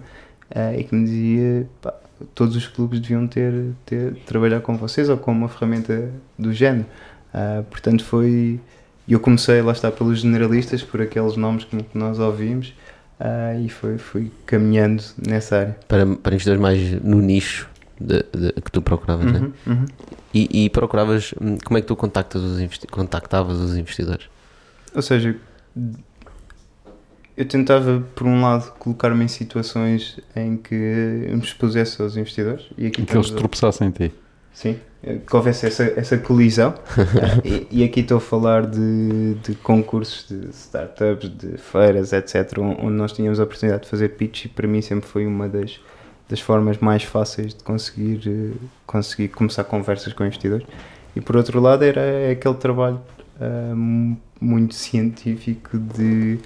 uh, e que me dizia pá, todos os clubes deviam ter, ter trabalhar com vocês ou com uma ferramenta do género. Uh, portanto foi eu comecei lá está pelos generalistas, por aqueles nomes que, que nós ouvimos uh, e foi, fui caminhando nessa área. Para, para investidores mais no nicho de, de, que tu procuravas, né? uhum, né? Uhum. E, e, procuravas, hum, como é que tu contactas os contactavas os investidores? Ou seja, eu tentava, por um lado, colocar-me em situações em que me expusesse aos investidores. E aqui que eles tropeçassem em ti. Sim, que houvesse essa, essa colisão. e, e, aqui estou a falar de, de concursos de startups, de feiras, etc., onde nós tínhamos a oportunidade de fazer pitch e para mim sempre foi uma das das formas mais fáceis de conseguir, eh, conseguir começar conversas com investidores. E por outro lado, era aquele trabalho uh, muito científico de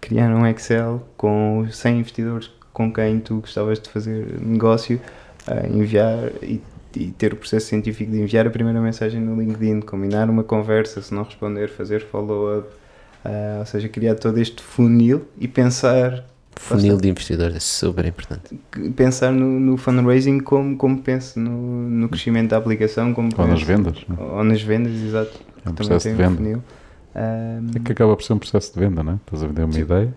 criar um Excel com 100 investidores com quem tu gostavas de fazer negócio, uh, enviar e, e, ter o processo científico de enviar a primeira mensagem no LinkedIn, combinar uma conversa, se não responder, fazer follow-up, uh, ou seja, criar todo este funil e pensar Funil de investidores é super importante. Pensar no, no fundraising como, como penso no, no crescimento da aplicação. Como ou nas vendas. Ou nas vendas, exato. É um processo de venda. Um é que acaba por ser um processo de venda, não é? Estás a vender uma Sim. ideia,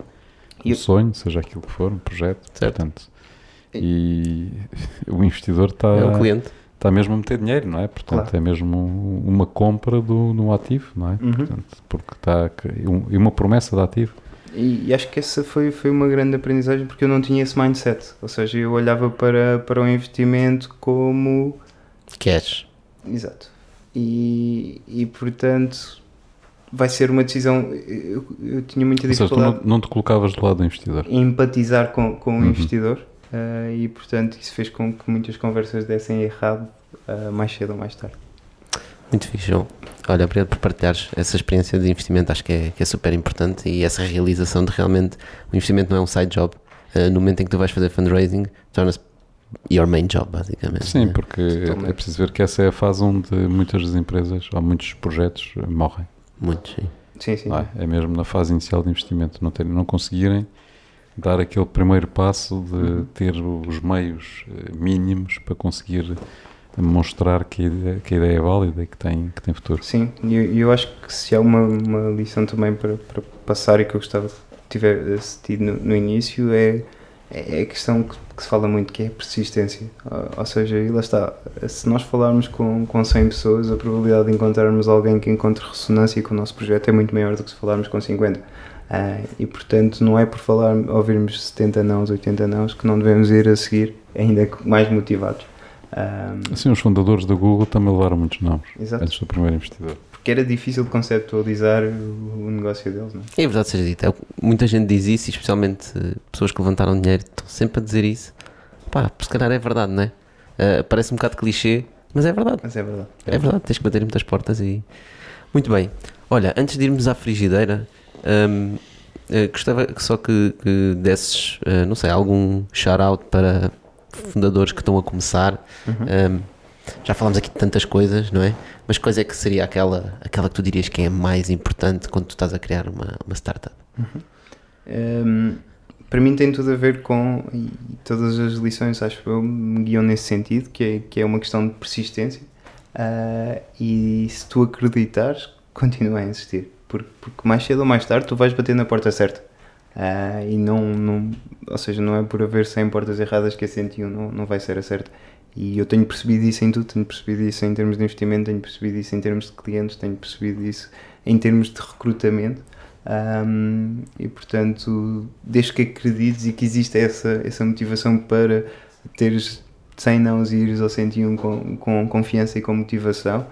um sonho, seja aquilo que for, um projeto. Certo. Portanto, e o investidor está. É um cliente. Está mesmo a meter dinheiro, não é? Portanto, claro. é mesmo uma compra do, no ativo, não é? Uhum. Portanto, porque está. E uma promessa de ativo. E, e, acho que essa foi, foi uma grande aprendizagem porque eu não tinha esse mindset. Ou seja, eu olhava para, para o investimento como. Cash. Exato. E, e portanto, vai ser uma decisão. Eu, eu tinha muita dificuldade. Ou seja, tu não, não, te colocavas do lado do investidor? Empatizar com, com o uhum. investidor. Uh, e portanto, isso fez com que muitas conversas dessem errado uh, mais cedo ou mais tarde. Muito fixe, João. Olha, obrigado por partilhares essa experiência de investimento, acho que é, que é super importante e essa realização de realmente o investimento não é um side job. Uh, no momento em que tu vais fazer fundraising, torna-se your main job, basicamente. Sim, né? porque é, é, preciso ver que essa é a fase onde muitas das empresas ou muitos projetos morrem. Muitos, sim. Sim, sim. Ah, é mesmo na fase inicial de investimento, não, ter, não conseguirem dar aquele primeiro passo de uhum. ter os meios eh, mínimos para conseguir mostrar que a, ideia, que a ideia é válida e que tem, que tem futuro. Sim, e eu, eu, acho que se há uma, uma lição também para, para passar e que eu gostava de tiver assistido no, no início é, é a questão que, que, se fala muito que é a persistência. Ou, ou seja, e lá está, se nós falarmos com, com 100 pessoas, a probabilidade de encontrarmos alguém que encontre ressonância com o nosso projeto é muito maior do que se falarmos com 50. Ah, e portanto, não é por falar, ouvirmos 70 não, 80 não, que não devemos ir a seguir ainda mais motivados. Um, assim, os fundadores da Google também levaram muitos nomes Exato. antes do primeiro investidor. porque era difícil de conceptualizar o, negócio deles. Não é? é verdade seja dito, é, muita gente diz isso, especialmente uh, pessoas que levantaram dinheiro estão sempre a dizer isso. Pá, se calhar é verdade, não é? Uh, parece um bocado clichê, mas é verdade. Mas é verdade. É verdade, tens que bater muitas portas e. Muito bem. Olha, antes de irmos à frigideira, um, uh, gostava só que, que desses, uh, não sei, algum shout-out para fundadores que estão a começar. Uhum. Um, já falamos aqui de tantas coisas, não é? Mas coisa é que seria aquela, aquela que tu dirias que é mais importante quando tu estás a criar uma, uma startup? Uhum. Um, para mim tem tudo a ver com, e todas as lições acho que eu me guiam nesse sentido, que é, que é uma questão de persistência. Uh, e se tu acreditares, continua a insistir. Porque, porque mais cedo ou mais tarde tu vais bater na porta certa. Uh, e não, não, ou seja, não é por haver 100 portas erradas que a 101 não, não vai ser a certa. E eu tenho percebido isso em tudo, tenho percebido isso em termos de investimento, tenho percebido isso em termos de clientes, tenho percebido isso em termos de recrutamento. Um, e portanto, desde que acredites e que existe essa, essa motivação para teres 100 não e ires ao 101 com, com confiança e com motivação,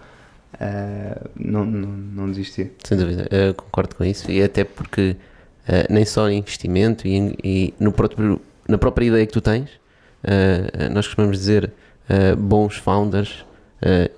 uh, não, não, não desistir. Sem dúvida, eu concordo com isso e até porque uh, nem só em investimento e, e, no próprio, na própria ideia que tu tens, uh, nós costumamos dizer bons founders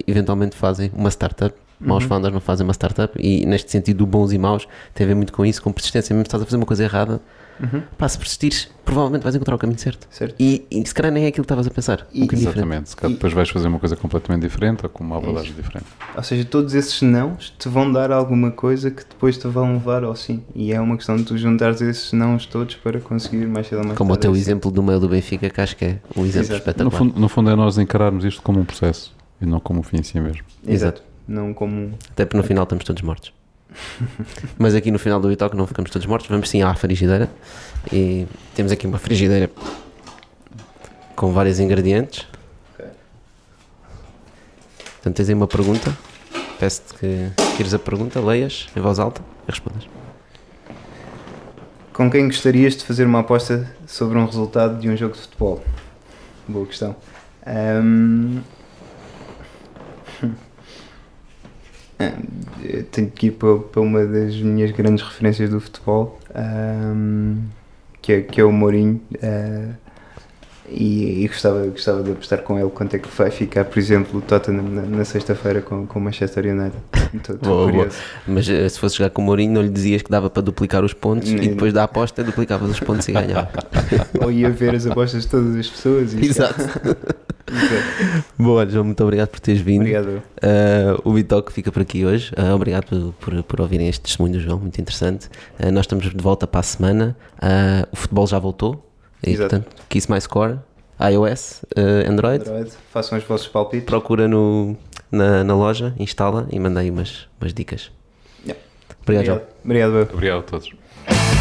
eventualmente fazem uma startup Maus uhum. founders não fazem uma startup e neste sentido, bons e maus tem a ver muito com isso, com persistência. Mesmo se estás a fazer uma coisa errada, uhum. pá, se persistires, provavelmente vais encontrar o caminho certo. certo. E, e se calhar nem é aquilo que estavas a pensar. E, um exatamente, diferente. se calhar depois vais fazer uma coisa completamente diferente ou com uma abordagem diferente. Ou seja, todos esses nãos te vão dar alguma coisa que depois te vão levar ao sim. E é uma questão de tu juntares esses nãos todos para conseguir mais cedo ou mais Como o teu exemplo do meio do Benfica, que acho que é um exemplo Exato. espetacular. No fundo, no fundo é nós encararmos isto como um processo e não como um fim em si mesmo. Exato não como. Até porque no final estamos todos mortos. Mas aqui no final do Itoque não ficamos todos mortos, vamos sim à frigideira e temos aqui uma frigideira com vários ingredientes. Okay. Portanto, tens aí uma pergunta. Peço-te que tires a pergunta, leias em voz alta e respondas. Com quem gostarias de fazer uma aposta sobre um resultado de um jogo de futebol? Boa questão. Um, tenho que ir para, para, uma das minhas grandes referências do futebol, um, que, é, que é o Mourinho. Uh, e, e, gostava, gostava de apostar com ele quanto é que vai ficar, por exemplo, o Tottenham na, na sexta-feira com o Manchester United. Estou, boa, boa. Mas eh, se fosse jogar com o Mourinho, não lhe dizias que dava para duplicar os pontos e depois da aposta duplicavas os pontos e ganhava. Ou ia ver as apostas de todas as pessoas. Exato. Boa, João, muito obrigado por teres vindo. Obrigado. Uh, o Bitoque fica por aqui hoje. Uh, obrigado por, por, por, ouvirem este testemunho do João, muito interessante. Uh, nós estamos de volta para a semana. o futebol já voltou. E, Exato. portanto, Kiss My Score, iOS, Android. Android. Façam os vossos palpites. Procura no, na, na loja, instala e manda aí umas, umas dicas. Yeah. Obrigado, obrigado, João. Obrigado a todos.